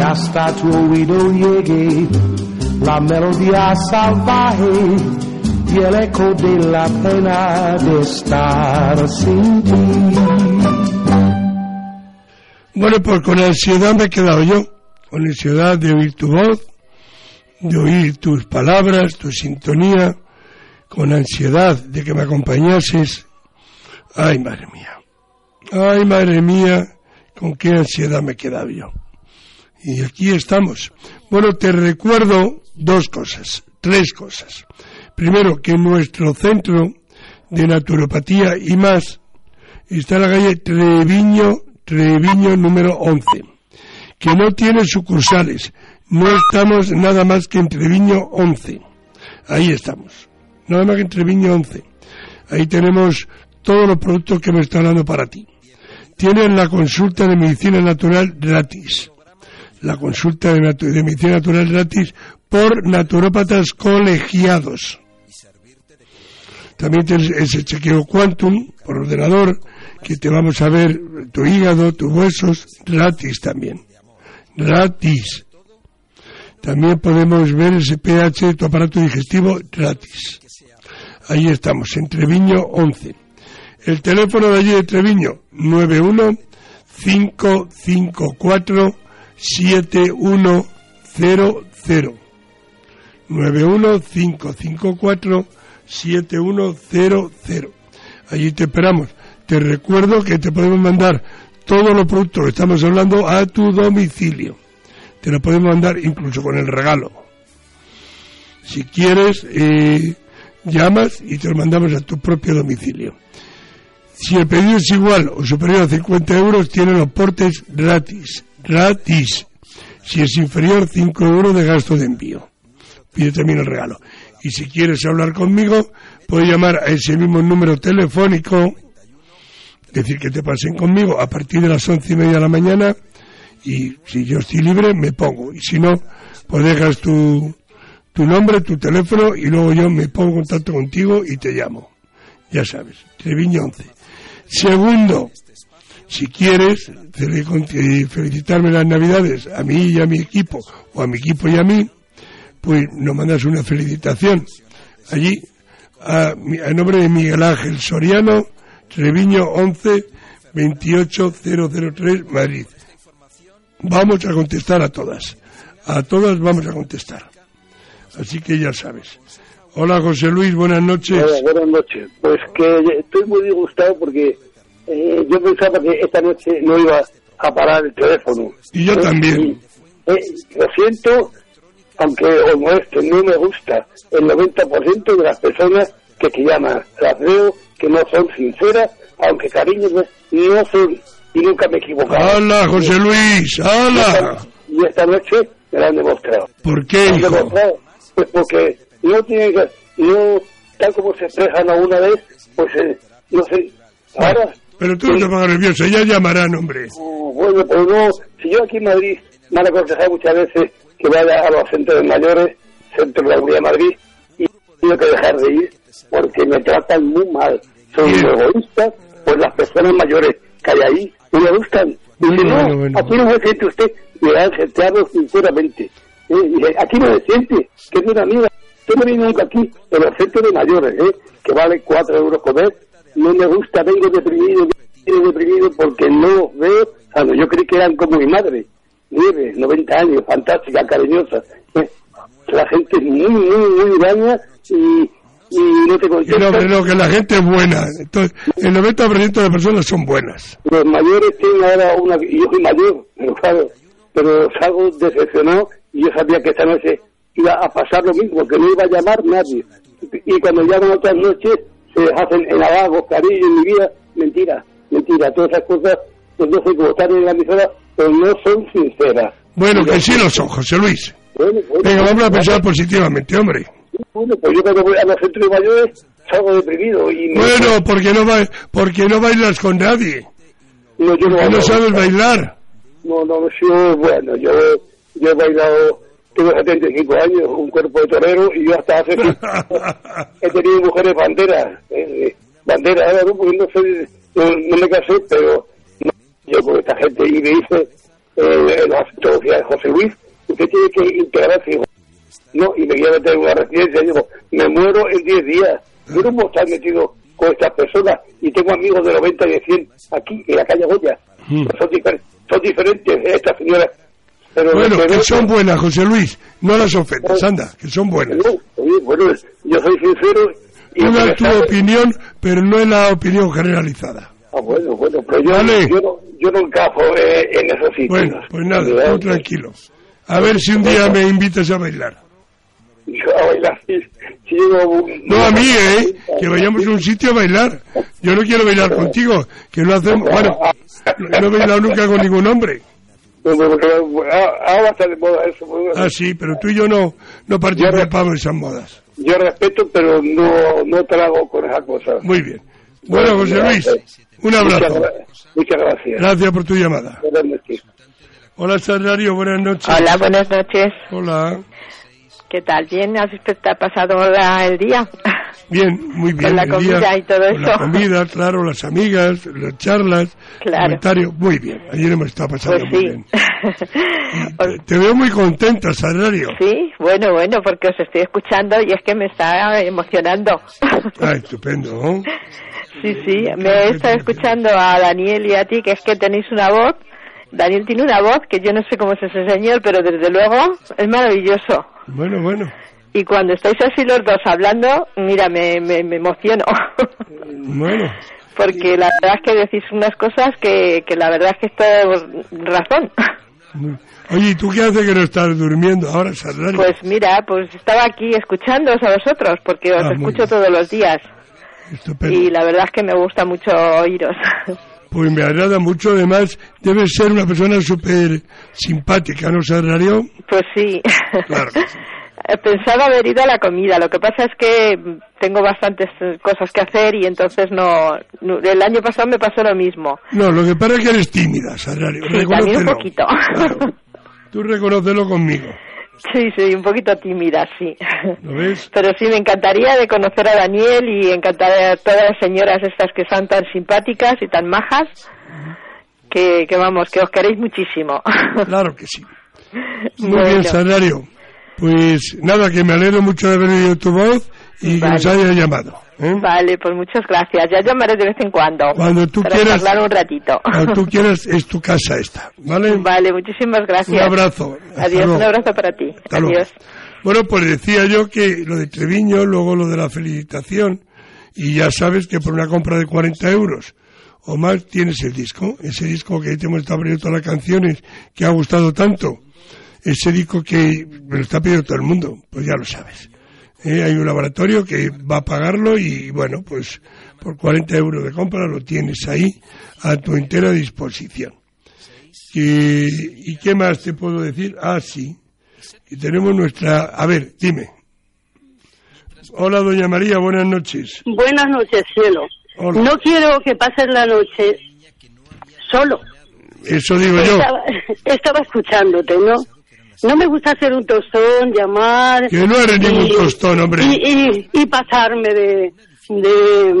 hasta tu oído llegue la melodía salvaje y el eco de la pena de estar sin ti. Bueno, pues con ansiedad me he quedado yo, con ansiedad de oír tu voz, de oír tus palabras, tu sintonía, con ansiedad de que me acompañases. Ay, madre mía, ay, madre mía, con qué ansiedad me he quedado yo. Y aquí estamos. Bueno, te recuerdo dos cosas, tres cosas. Primero, que nuestro centro de naturopatía y más está en la calle Treviño, Treviño número 11, que no tiene sucursales. No estamos nada más que en Treviño 11. Ahí estamos. Nada más que en Treviño 11. Ahí tenemos todos los productos que me están dando para ti. Tienen la consulta de medicina natural gratis la consulta de, medicina natural gratis por naturópatas colegiados. También tienes ese chequeo quantum por ordenador, que te vamos a ver tu hígado, tus huesos, gratis también. Gratis. También podemos ver ese pH de tu aparato digestivo gratis. Ahí estamos, en Treviño 11. El teléfono de allí de Treviño, 91 554 7100. 91 554 7100. Allí te esperamos. Te recuerdo que te podemos mandar todos los productos que estamos hablando a tu domicilio. Te lo podemos mandar incluso con el regalo. Si quieres, eh, llamas y te lo mandamos a tu propio domicilio. Si el pedido es igual o superior a 50 euros, tiene los portes gratis. Gratis. Si es inferior, 5 euros de gasto de envío. Pide también el regalo. Y si quieres hablar conmigo, puedes llamar a ese mismo número telefónico, decir que te pasen conmigo a partir de las once y media de la mañana y si yo estoy libre me pongo. Y si no, pues dejas tu, tu nombre, tu teléfono y luego yo me pongo en contacto contigo y te llamo. Ya sabes, Treviño 11. Segundo, si quieres felicitarme las navidades a mí y a mi equipo, o a mi equipo y a mí, pues nos mandas una felicitación allí a, nombre de Miguel Ángel Soriano, Treviño 11 28003 Madrid. Vamos a contestar a todas. A todas vamos a contestar. Así que ya sabes. Hola José Luis, buenas noches. Hola, buenas noches. Pues que estoy muy disgustado porque eh, yo pensaba que esta noche no iba a parar el teléfono. Y yo también. Eh, lo siento, aunque como esto no me gusta, el 90% de las personas que te llaman las veo que no son sinceras, aunque cariño no son y nunca me he equivocado. ¡Hola, José Luis! ¡Hola! Y esta noche me lo han demostrado. ¿Por qué, hijo? Pues porque no tiene que, no, tal como se expresan a una vez, pues eh, no sé, ahora... Pero tú no te pongas nervioso, ella llamarán, hombre. Oh, bueno, pero no, si yo aquí en Madrid me han aconsejado muchas veces que vaya a los centros mayores, centros de la Unidad de Madrid, y tengo que dejar de ir porque me tratan muy mal. Soy egoísta, pues las personas mayores que hay ahí no me gustan. Dice, no, aquí no se siente usted, y a sentarlo sinceramente. Eh, aquí no se siente, que es una amiga. Yo no vine nunca aquí, en el centro de mayores, ¿eh? que vale 4 euros comer. No me gusta, vengo deprimido, vengo deprimido porque no veo. O yo creí que eran como mi madre, 9, 90 años, fantástica, cariñosa. Eh, la gente es muy, muy, muy daña y, y no te contesta. No, no, que la gente es buena. Entonces, el 90% de personas son buenas. Los mayores tienen ahora una... Yo soy mayor, pero claro, pero salgo decepcionado y yo sabía que esta noche iba a pasar lo mismo, que no iba a llamar nadie. Y cuando llaman otras noches, se hacen en halagos, cariño en mi vida. Mentira, mentira. Todas esas cosas, pues no sé cómo están en la emisora, pero no son sinceras. Bueno, que sí lo son, José Luis. Venga, vamos a pensar positivamente, hombre. Bueno, pues yo cuando voy a los centros mayores salgo deprimido. Y bueno, porque no, ba porque no bailas con nadie. No, yo no, no sabes bailar. No, no, yo, bueno, yo, yo he bailado, tengo 75 años, un cuerpo de torero, y yo hasta hace he tenido mujeres banderas, eh, banderas, ahora no, porque no, soy, no, me casé, pero yo con esta gente y me dice, eh, la de José Luis, usted tiene que integrarse no, y me a meter en una residencia. Y digo, me muero en 10 días. Yo no puedo estar metido con estas personas y tengo amigos de 90 y de 100 aquí en la calle Goya. Mm. Son, son, diferentes estas señoras. Pero bueno, que son buenas, José Luis. No las ofendas, anda, que son buenas. bueno, yo soy sincero. Y Una es tu opinión, pero no es la opinión generalizada. Ah, bueno, bueno, pero yo, yo, no, yo no encajo eh, en esos sitios. Bueno, pues nada, tú tranquilo. A ver si un día me invitas a bailar. a bailar, si, No, a mí, ¿eh? Que vayamos a un sitio a bailar. Yo no quiero bailar contigo, que lo hacemos... Bueno, no he bailado nunca con ningún hombre. Ahora está de moda eso. Ah, sí, pero tú y yo no, no participamos en esas modas. Yo respeto, pero no, no trago con esas cosas. Muy bien. Bueno, José Luis, un abrazo. Muchas, gracias. Gracias por tu llamada. Hola, Salario, buenas noches. Hola, buenas noches. Hola. ¿Qué tal? ¿Bien? ¿Has pasado el día? Bien, muy bien. Con la día- comida y todo con La eso. comida, claro, las amigas, las charlas, Claro. comentarios, muy bien. Ayer hemos estado pasando Pues muy sí. bien. Te veo muy contenta, Sagrario. Sí, bueno, bueno, porque os estoy escuchando y es que me está emocionando. Ah, estupendo. ¿no? Sí, sí, me he estado escuchando a Daniel y a ti, que es que tenéis una voz. Daniel tiene una voz que yo no sé cómo es ese señor, pero desde luego es maravilloso. Bueno, bueno. Y cuando estáis así los dos hablando, mira, me, me, me emociono. Bueno, Porque la verdad es que decís unas cosas que, que la verdad es que esto es razón. oye, ¿y tú qué haces que no estás durmiendo ahora? Pues mira, pues estaba aquí escuchándoos a vosotros, porque os Ah, escucho todos los días. Estupendo. Y la verdad es que me gusta mucho oíros. Pues me agrada mucho, además, debes ser una persona súper simpática, ¿no, Sagrario? Pues sí. Claro. Pensaba haber ido a la comida, lo que pasa es que tengo bastantes eh, cosas que hacer y entonces no, no- El año pasado me pasó lo mismo. No, lo que pasa es que eres tímida, Sagrario. Sí, también un poquito. Tú reconócelo conmigo. Sí, sí, un poquito tímida, sí. ¿Lo ves? Pero sí, me encantaría de conocer a Daniel y encantaría a todas las señoras estas que son tan simpáticas y tan majas, que, que vamos, que os queréis muchísimo. Claro que sí. Muy Bueno. bien, Sagrario. Pues nada, que me alegro mucho de haber oído tu voz y que nos Vale. haya llamado. ¿eh? Vale, pues muchas gracias. Ya llamaré de vez en cuando. Cuando tú para quieras. charlar un ratito. Cuando tú quieras, es tu casa esta, ¿vale? Vale, muchísimas gracias. Un abrazo. Hasta Adiós, luego. un abrazo para ti. Hasta luego. Adiós. Bueno, pues decía yo que lo de Treviño, luego lo de la felicitación, y ya sabes que por una compra de 40 euros o más tienes el disco, ese disco que te hemos estado abriendo todas las canciones, que ha gustado tanto, ese disco que me lo está pidiendo todo el mundo, pues ya lo sabes. Eh, hay un laboratorio que va a pagarlo y bueno, pues por 40 euros de compra lo tienes ahí a tu entera disposición. ¿Y, ¿y qué más te puedo decir? Ah, sí. Y tenemos nuestra... A ver, dime. Hola, doña María, buenas noches. Buenas noches, cielo. Hola. No quiero que pases la noche solo. Eso digo yo. Estaba, estaba escuchándote, ¿no? No me gusta hacer un tostón, llamar... Que no eres ningún tostón, hombre. Y, y, y pasarme de... de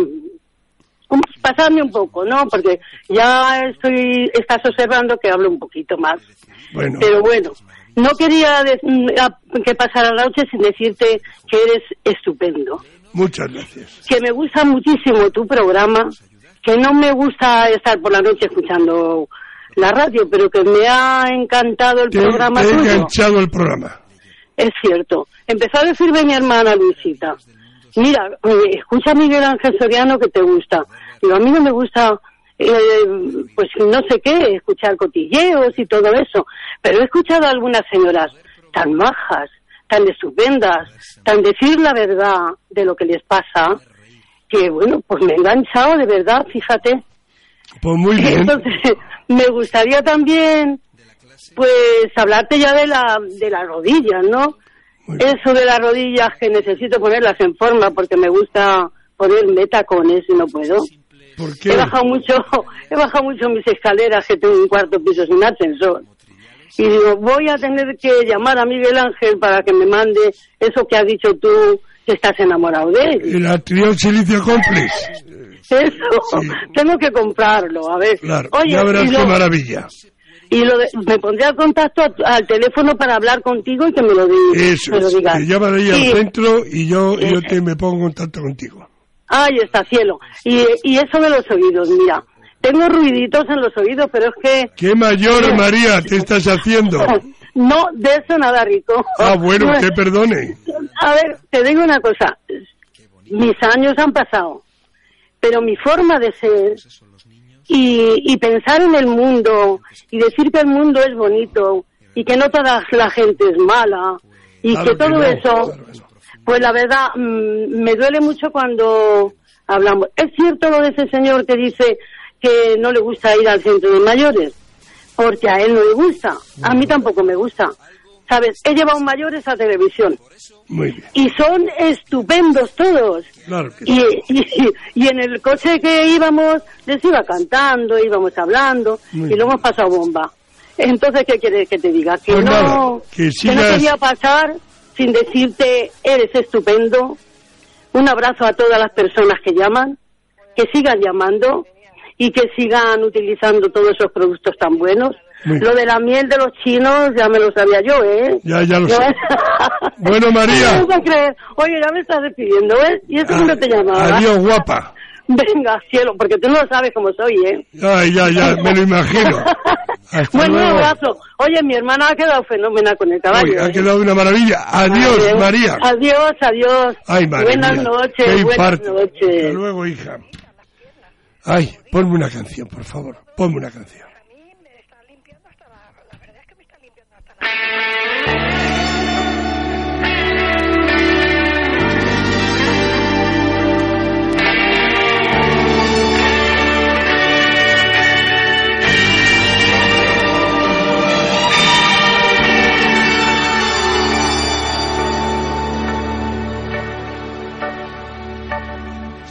pasarme un poco, ¿no? Porque ya estoy... Estás observando que hablo un poquito más. Bueno, Pero bueno, no quería de- a- que pasara la noche sin decirte que eres estupendo. muchas gracias. que me gusta muchísimo tu programa, que no me gusta estar por la noche escuchando la radio, pero que me ha encantado el Te, programa te he tuyo. enganchado el programa. Es cierto. Empezó a decirme mi hermana Luisita, mira, eh, escucha a Miguel Ángel Soriano que te gusta. Digo, a mí no me gusta, eh, pues no sé qué, escuchar cotilleos y todo eso, pero he escuchado a algunas señoras tan majas, tan estupendas, tan decir la verdad de lo que les pasa, que bueno, pues me he enganchado de verdad, fíjate. Pues muy bien. Entonces, me gustaría también, pues, hablarte ya de la, de las rodillas, ¿no? Eso de las rodillas que necesito ponerlas en forma porque me gusta ponerme tacones y no puedo. ¿Por He bajado mucho, he bajado mucho mis escaleras que tengo un cuarto piso sin ascensor. Y digo, voy a tener que llamar a Miguel Ángel para que me mande eso que has dicho tú, que estás enamorado de él. El Atrión Silicio Complex. Eso, tengo que comprarlo, a ver. Claro, Oye, ya verás y qué lo- maravilla. Y lo de- me pondré al contacto a al teléfono para hablar contigo y que me lo, di- Eso, me lo digas. te llaman ahí Y- al centro y yo, yo te me pongo en contacto contigo. Ahí está, cielo. Y, y eso de los oídos, mira. Tengo ruiditos en los oídos, pero es que... ¿Qué mayor, María, te estás haciendo? No, de eso nada rico. Ah, bueno, No, que perdone. A ver, te digo una cosa. Mis años han pasado, pero mi forma de ser y, y pensar en el mundo y decir que el mundo es bonito y que no toda la gente es mala y Claro que todo que no, eso, pues la verdad mm, me duele mucho cuando hablamos. Es cierto lo de ese señor que dice que no le gusta ir al centro de mayores, porque a él no le gusta, a mí tampoco me gusta. ¿Sabes? He llevado mayores a televisión Muy bien, y son estupendos todos. claro que Y, y, y en el coche que íbamos les iba cantando, íbamos hablando Muy y lo hemos pasado bomba. Entonces, ¿qué quieres que te diga? Que Pues no, nada, que que no sigas- quería pasar sin decirte, eres estupendo, Un abrazo a todas las personas que llaman, que sigan llamando y que sigan utilizando todos esos productos tan buenos. Lo de la miel de los chinos ya me lo sabía yo, ¿eh? Ya, ya lo sé. Bueno, María. No creer. Oye, ya me estás despidiendo, ¿ves? ¿Y eso no te llamaba? Adiós, guapa. Venga, cielo, porque tú no sabes cómo soy, ¿eh? Ay, ya, ya, me lo imagino. Bueno, un abrazo. Oye, mi hermana ha quedado fenómena con el caballo. Uy, ha ¿eh? quedado una maravilla. Adiós, Adiós. María. Adiós, adiós. Ay, madre Buenas noches, buenas noches. Hasta luego, hija. Ay, ponme una canción, por favor. Ponme una canción.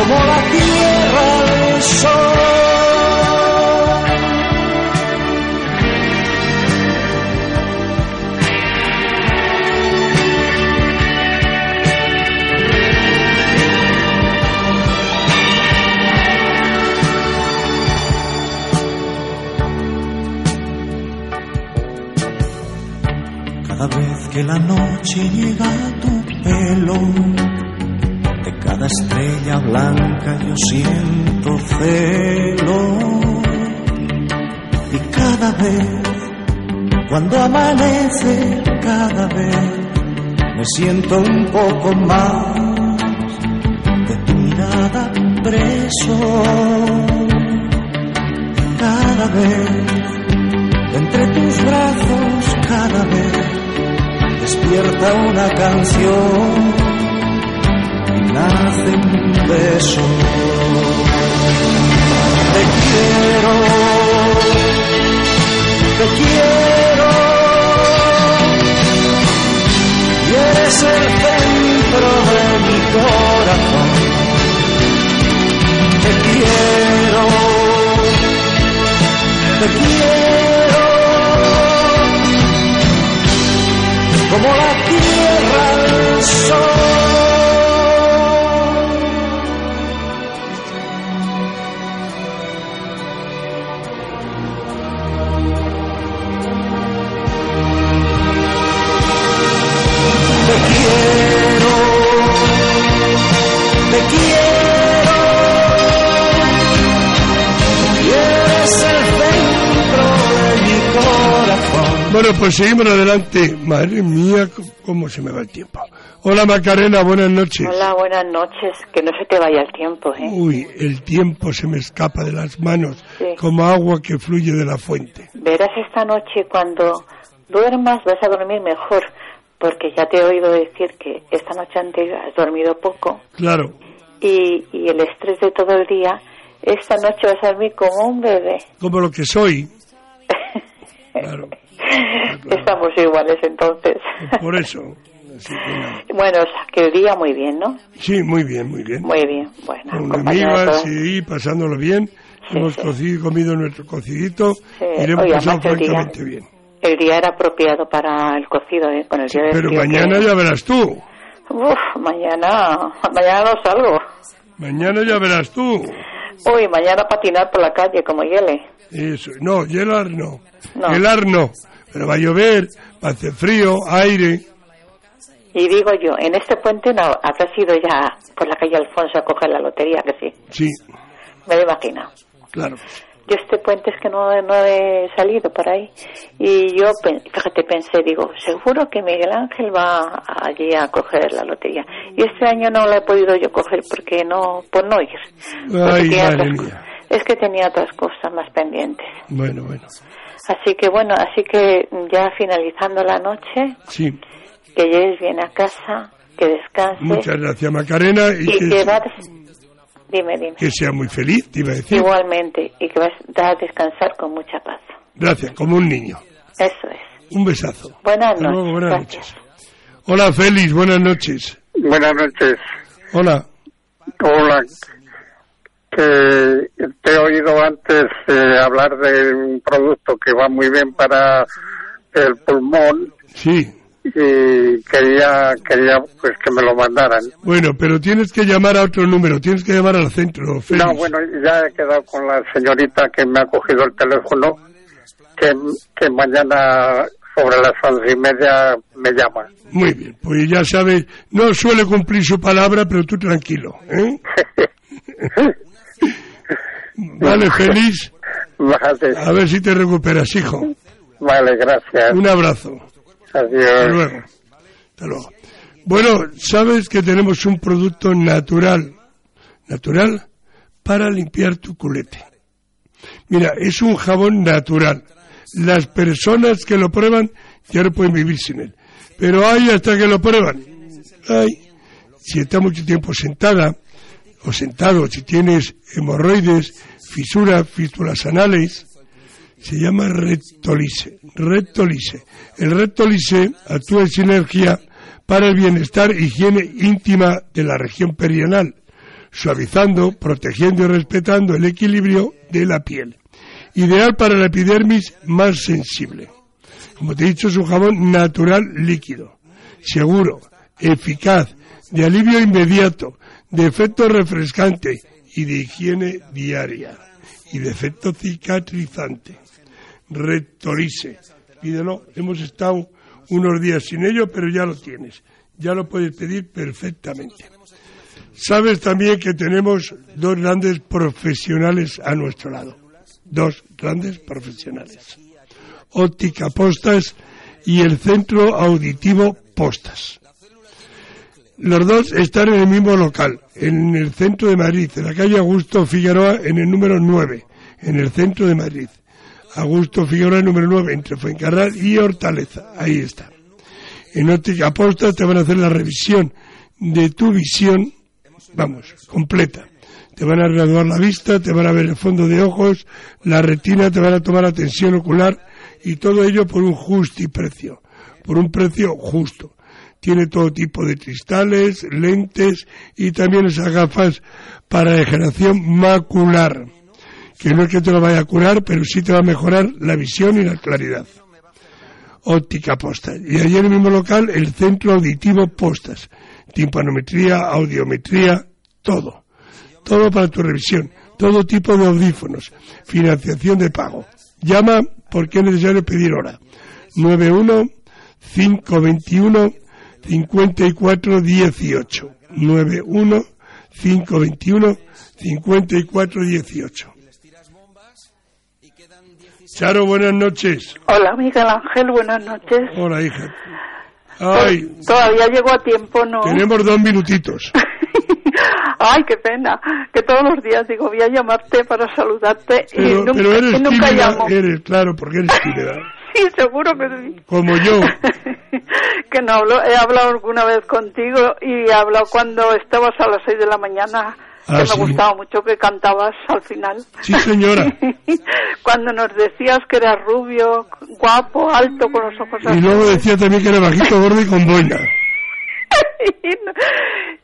como la tierra al sol. Cada vez que la noche llega a tu pelo, estrella blanca yo siento celo. Y cada vez, cuando amanece, cada vez me siento un poco más de tu mirada preso. Cada vez, entre tus brazos, cada vez despierta una canción Te quiero, te quiero, y eres el centro de mi corazón. Te quiero, te quiero como la tierra al sol. Bueno, pues seguimos adelante. Madre mía, cómo se me va el tiempo. Hola Macarena, buenas noches. Hola, buenas noches. Que no se te vaya el tiempo, ¿eh? Uy, el tiempo se me escapa de las manos Sí. como agua que fluye de la fuente. Verás esta noche cuando duermas vas a dormir mejor, porque ya te he oído decir que esta noche anterior has dormido poco Claro, y, y el estrés de todo el día, esta noche vas a dormir como un bebé. como lo que soy. Claro, Estamos iguales entonces. por eso. Así que bueno, o sea, que el día muy bien, ¿no? Sí, muy bien, muy bien. Muy bien. Bueno, Con amigas, sí, pasándolo bien. Hemos cocido, comido nuestro cocidito y le hemos pasado francamente bien. El día era apropiado para el cocido, ¿eh? Con el día de Pero mañana que- ya verás tú. Uf, mañana, mañana no salgo. Mañana ya verás tú. Uy, mañana patinar por la calle como hiele. Eso, no, hielar no. No. Helar no. Pero va a llover, va a hacer frío, aire. Y digo yo, en este puente no habrá sido ya por la calle Alfonso a coger la lotería, que sí. Sí, Me lo imagino. claro. Yo este puente es que no, no he salido por ahí. Y yo, fíjate, pensé, digo, seguro que Miguel Ángel va allí a coger la lotería. Y este año no la he podido yo coger porque no, por no ir. Ay, madre otras mía. Es que tenía otras cosas más pendientes. Bueno, bueno. Así que bueno, así que ya finalizando la noche, Sí, que llegues bien a casa, que descanses. muchas gracias Macarena y y que, que vas... Dime, dime. que sea muy feliz, te iba a decir. Igualmente, y que vas a descansar con mucha paz. Gracias, como un niño. Eso es. Un besazo. Buenas noches. luego, buenas Gracias. noches. Hola Félix, buenas noches. Buenas noches. Hola. Hola. Que te he oído antes eh, hablar de un producto que va muy bien para el pulmón Sí, y quería quería pues que me lo mandaran. bueno, pero tienes que llamar a otro número, tienes que llamar al centro, Félix. No, bueno, ya he quedado con la señorita que me ha cogido el teléfono, que, que mañana sobre las once y media me llama. Muy bien, pues ya sabes, no suele cumplir su palabra, pero tú tranquilo, ¿eh? vale, Félix. Vale, A ver si te recuperas, hijo. vale, gracias. Un abrazo. Hasta Adiós. luego. Hasta luego. Bueno, sabes que tenemos un producto natural, natural, para limpiar tu culete. Mira, es un jabón natural. Las personas que lo prueban ya no pueden vivir sin él. Pero hay hasta que lo prueban. Ay, si está mucho tiempo sentada o sentado, si tienes hemorroides, fisuras, fístulas anales, se llama Rectolise. Rectolise. El Rectolise actúa en sinergia para el bienestar e higiene íntima de la región perianal, suavizando, protegiendo y respetando el equilibrio de la piel. Ideal para la epidermis más sensible. Como te he dicho, es un jabón natural líquido, seguro, eficaz, de alivio inmediato, de efecto refrescante y de higiene diaria y de efecto cicatrizante. Rectolise. Pídelo, hemos estado unos días sin ello, pero ya lo tienes. Ya lo puedes pedir perfectamente. Sabes también que tenemos dos grandes profesionales a nuestro lado. Dos grandes profesionales. Óptica Postas y el Centro Auditivo Postas. Los dos están en el mismo local, en el centro de Madrid, en la calle Augusto Figueroa, en el número 9, en el centro de Madrid. Augusto Figueroa, número 9, entre Fuencarral y Hortaleza. Ahí está. En óptica Postas te van a hacer la revisión de tu visión, vamos, completa. Te van a graduar la vista, te van a ver el fondo de ojos, la retina, te van a tomar la tensión ocular y todo ello por un justo precio, por un precio justo. Tiene todo tipo de cristales, lentes y también esas gafas para degeneración macular, que no es que te lo vaya a curar, pero sí te va a mejorar la visión y la claridad. Óptica Postas. Y allí en el mismo local, el Centro Auditivo Postas. Timpanometría, audiometría, todo. Todo para tu revisión. Todo tipo de audífonos. Financiación de pago. Llama porque es necesario pedir hora. 91 521 5418. 91 521 5418. Charo, buenas noches. Hola, Miguel Ángel, buenas noches. Hola, hija. Ay, Todavía llego a tiempo, ¿no? tenemos dos minutitos. Ay, qué pena. Que todos los días digo, voy a llamarte para saludarte y Pero, nunca, pero eres y nunca tímida, llamo. eres, claro, porque eres tímida. Sí, seguro que sí. Como yo. Que no hablo, he hablado alguna vez contigo y he hablado cuando estabas a las seis de la mañana. Ah, que sí. me gustaba mucho que cantabas al final. Sí, señora. cuando nos decías que eras rubio, guapo, alto, con los ojos Y azules. luego decía también que era bajito, gordo y con boina.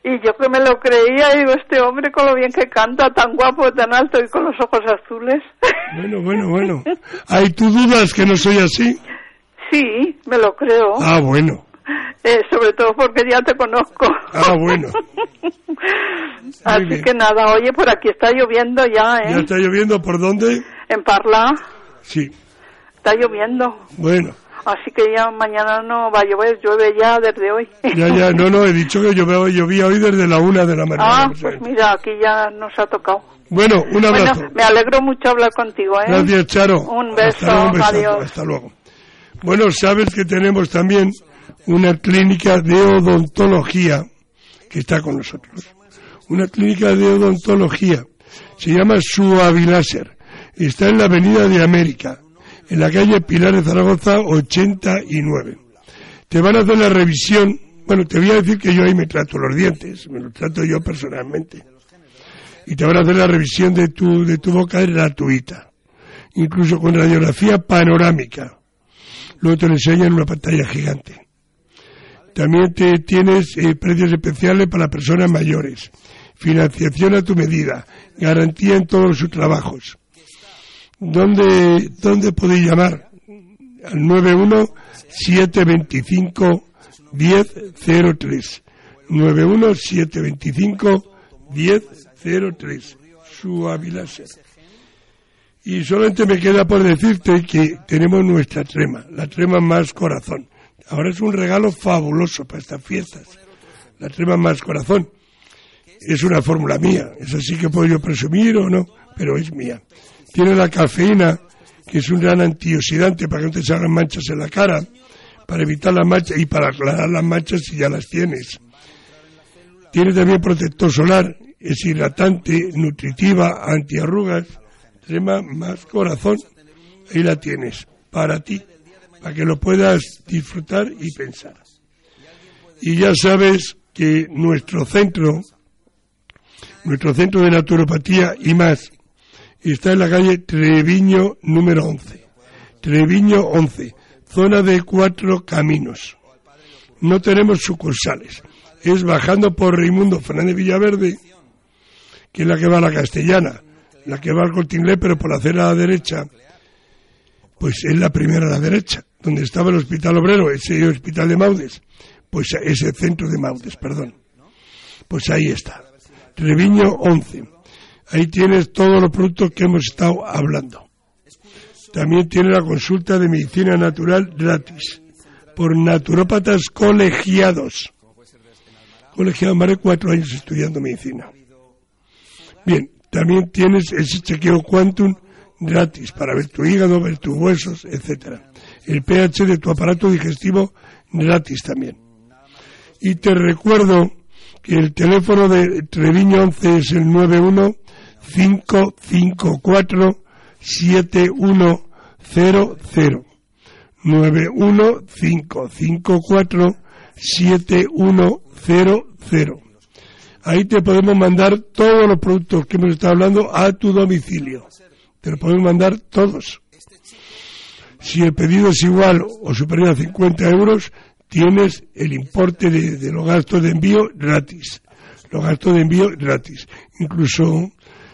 Y yo que me lo creía, digo, este hombre con lo bien que canta, tan guapo, tan alto y con los ojos azules. Bueno, bueno, bueno. ¿Hay tú dudas que no soy así? Sí, me lo creo. Ah, bueno. Eh, sobre todo porque ya te conozco. Ah, bueno. Así bien. que nada, oye, por aquí está lloviendo ya, ¿eh? ¿Ya está lloviendo por dónde? En Parla Sí. está lloviendo. Bueno. Así que ya mañana no va a llover, llueve ya desde hoy. Ya, ya, no, no, he dicho que llovía, llovía hoy desde la una de la mañana. Ah, pues mira, aquí ya nos ha tocado. Bueno, un abrazo. Bueno, me alegro mucho hablar contigo, ¿eh? Gracias, Charo. Un beso, Hasta luego, un besazo. adiós. Hasta luego. Bueno, sabes que tenemos también una clínica de odontología que está con nosotros. Una clínica de odontología. Se llama Suaviláser. Está en la Avenida de América, en la calle Pilar de Zaragoza 89. Te van a hacer la revisión. Bueno, te voy a decir que yo ahí me trato los dientes, me los trato yo personalmente. Y te van a hacer la revisión de tu, de tu boca gratuita incluso con radiografía panorámica. Luego te lo enseñan en una pantalla gigante. También te tienes eh, precios especiales para personas mayores, financiación a tu medida, garantía en todos sus trabajos. ¿Dónde, dónde podéis llamar? Al 91 725 1003. 91 725 1003. Suaviláser. Y solamente me queda por decirte que tenemos nuestra trema, la trema más corazón. Ahora es un regalo fabuloso para estas fiestas. La trema más corazón. Es una fórmula mía, es así que puedo yo presumir o no, pero es mía. Tiene la cafeína, que es un gran antioxidante para que no te salgan manchas en la cara, para evitar las manchas y para aclarar las manchas si ya las tienes. Tiene también protector solar, es hidratante, nutritiva, antiarrugas, crema más corazón. Ahí la tienes, para ti, para que lo puedas disfrutar y pensar. Y ya sabes que nuestro centro, nuestro centro de naturopatía y más, está en la calle Treviño número 11. Treviño 11, zona de cuatro caminos. No tenemos sucursales. Es bajando por Raimundo Fernández Villaverde, que es la que va a la castellana, la que va al Corte Inglés, pero por la acera a la derecha, pues es la primera a la derecha, donde estaba el Hospital Obrero, ese Hospital de Maudes, pues ese centro de Maudes, perdón. Pues ahí está. Treviño 11. Ahí tienes todos los productos que hemos estado hablando. También tiene la consulta de medicina natural gratis por naturópatas colegiados. Colegiados más de cuatro años estudiando medicina. Bien, también tienes ese chequeo quantum gratis para ver tu hígado, ver tus huesos, etcétera. El pH de tu aparato digestivo gratis también. Y te recuerdo que el teléfono de Treviño 11 es el 91 554 7100 91 554 7100 Ahí te podemos mandar todos los productos que hemos estado hablando a tu domicilio. Te los podemos mandar todos. Si el pedido es igual o superior a 50 euros, tienes el importe de, los gastos de envío gratis. Los gastos de envío gratis. Incluso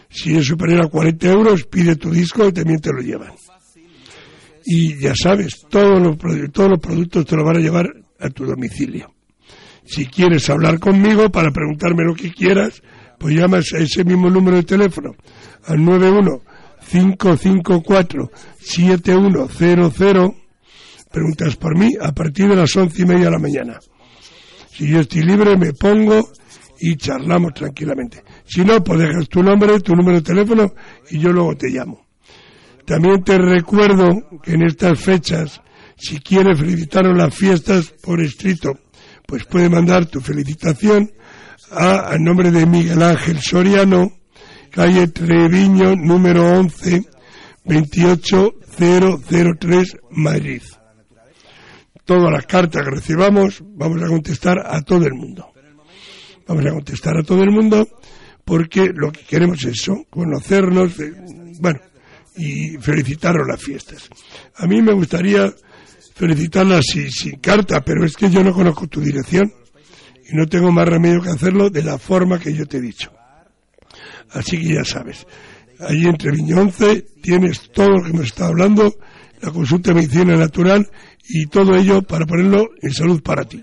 si es superior a 40 euros, pide tu disco y también te lo llevan. Y ya sabes, todos los, todos los productos te los van a llevar a tu domicilio. Si quieres hablar conmigo para preguntarme lo que quieras, pues llamas a ese mismo número de teléfono, al 91 554 7100, preguntas por mí a partir de las once y media de la mañana. Si yo estoy libre, me pongo y charlamos tranquilamente. Si no, pues dejas tu nombre, tu número de teléfono y yo luego te llamo. También te recuerdo que en estas fechas, si quieres felicitaros las fiestas por escrito, pues puede mandar tu felicitación a, a nombre de Miguel Ángel Soriano, calle Treviño, número 11, 28003, Madrid. Todas las cartas que recibamos vamos a contestar a todo el mundo. Vamos a contestar a todo el mundo porque lo que queremos es eso, conocernos, bueno, y felicitaros las fiestas. A mí me gustaría felicitarlas sin, sin carta, pero es que yo no conozco tu dirección y no tengo más remedio que hacerlo de la forma que yo te he dicho. Así que ya sabes, allí entre Viño 11 tienes todo lo que hemos estado hablando, la consulta de medicina natural y todo ello para ponerlo en salud para ti.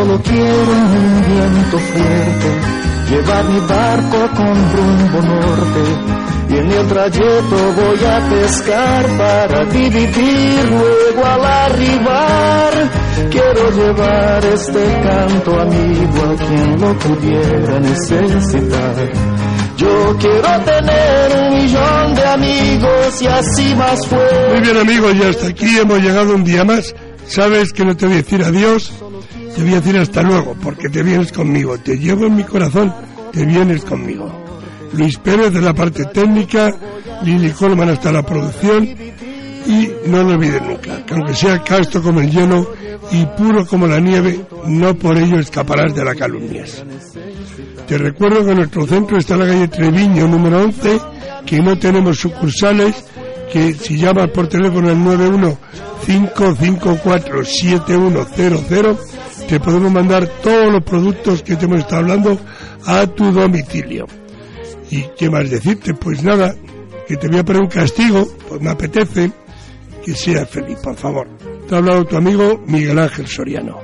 Solo quiero un viento fuerte, llevar mi barco con rumbo norte. Y en el trayecto voy a pescar para dividir luego al arribar. Quiero llevar este canto amigo a quien lo pudiera necesitar. Yo quiero tener un millón de amigos y así más fuerte. Muy bien amigos, y hasta aquí hemos llegado un día más. Sabes que no te voy a decir adiós, te voy a decir hasta luego, porque te vienes conmigo. Te llevo en mi corazón, te vienes conmigo. Luis Pérez de la parte técnica, Lili Colman hasta la producción. Y no lo olvides nunca, que aunque sea casto como el hielo y puro como la nieve, no por ello escaparás de las calumnias. Te recuerdo que nuestro centro está la calle Treviño número 11, que no tenemos sucursales, que si llamas por teléfono al 915547100 te podemos mandar todos los productos que te hemos estado hablando a tu domicilio. ¿Y qué más decirte? Pues nada, que te voy a poner un castigo, pues me apetece que seas feliz, por favor. Te ha hablado tu amigo Miguel Ángel Soriano.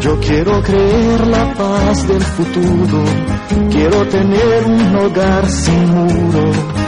Yo quiero creer la paz del futuro, quiero tener un hogar sin muro.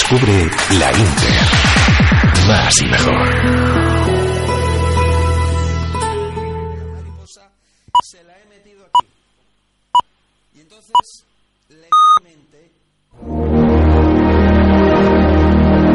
Descubre la Inter. Más y mejor.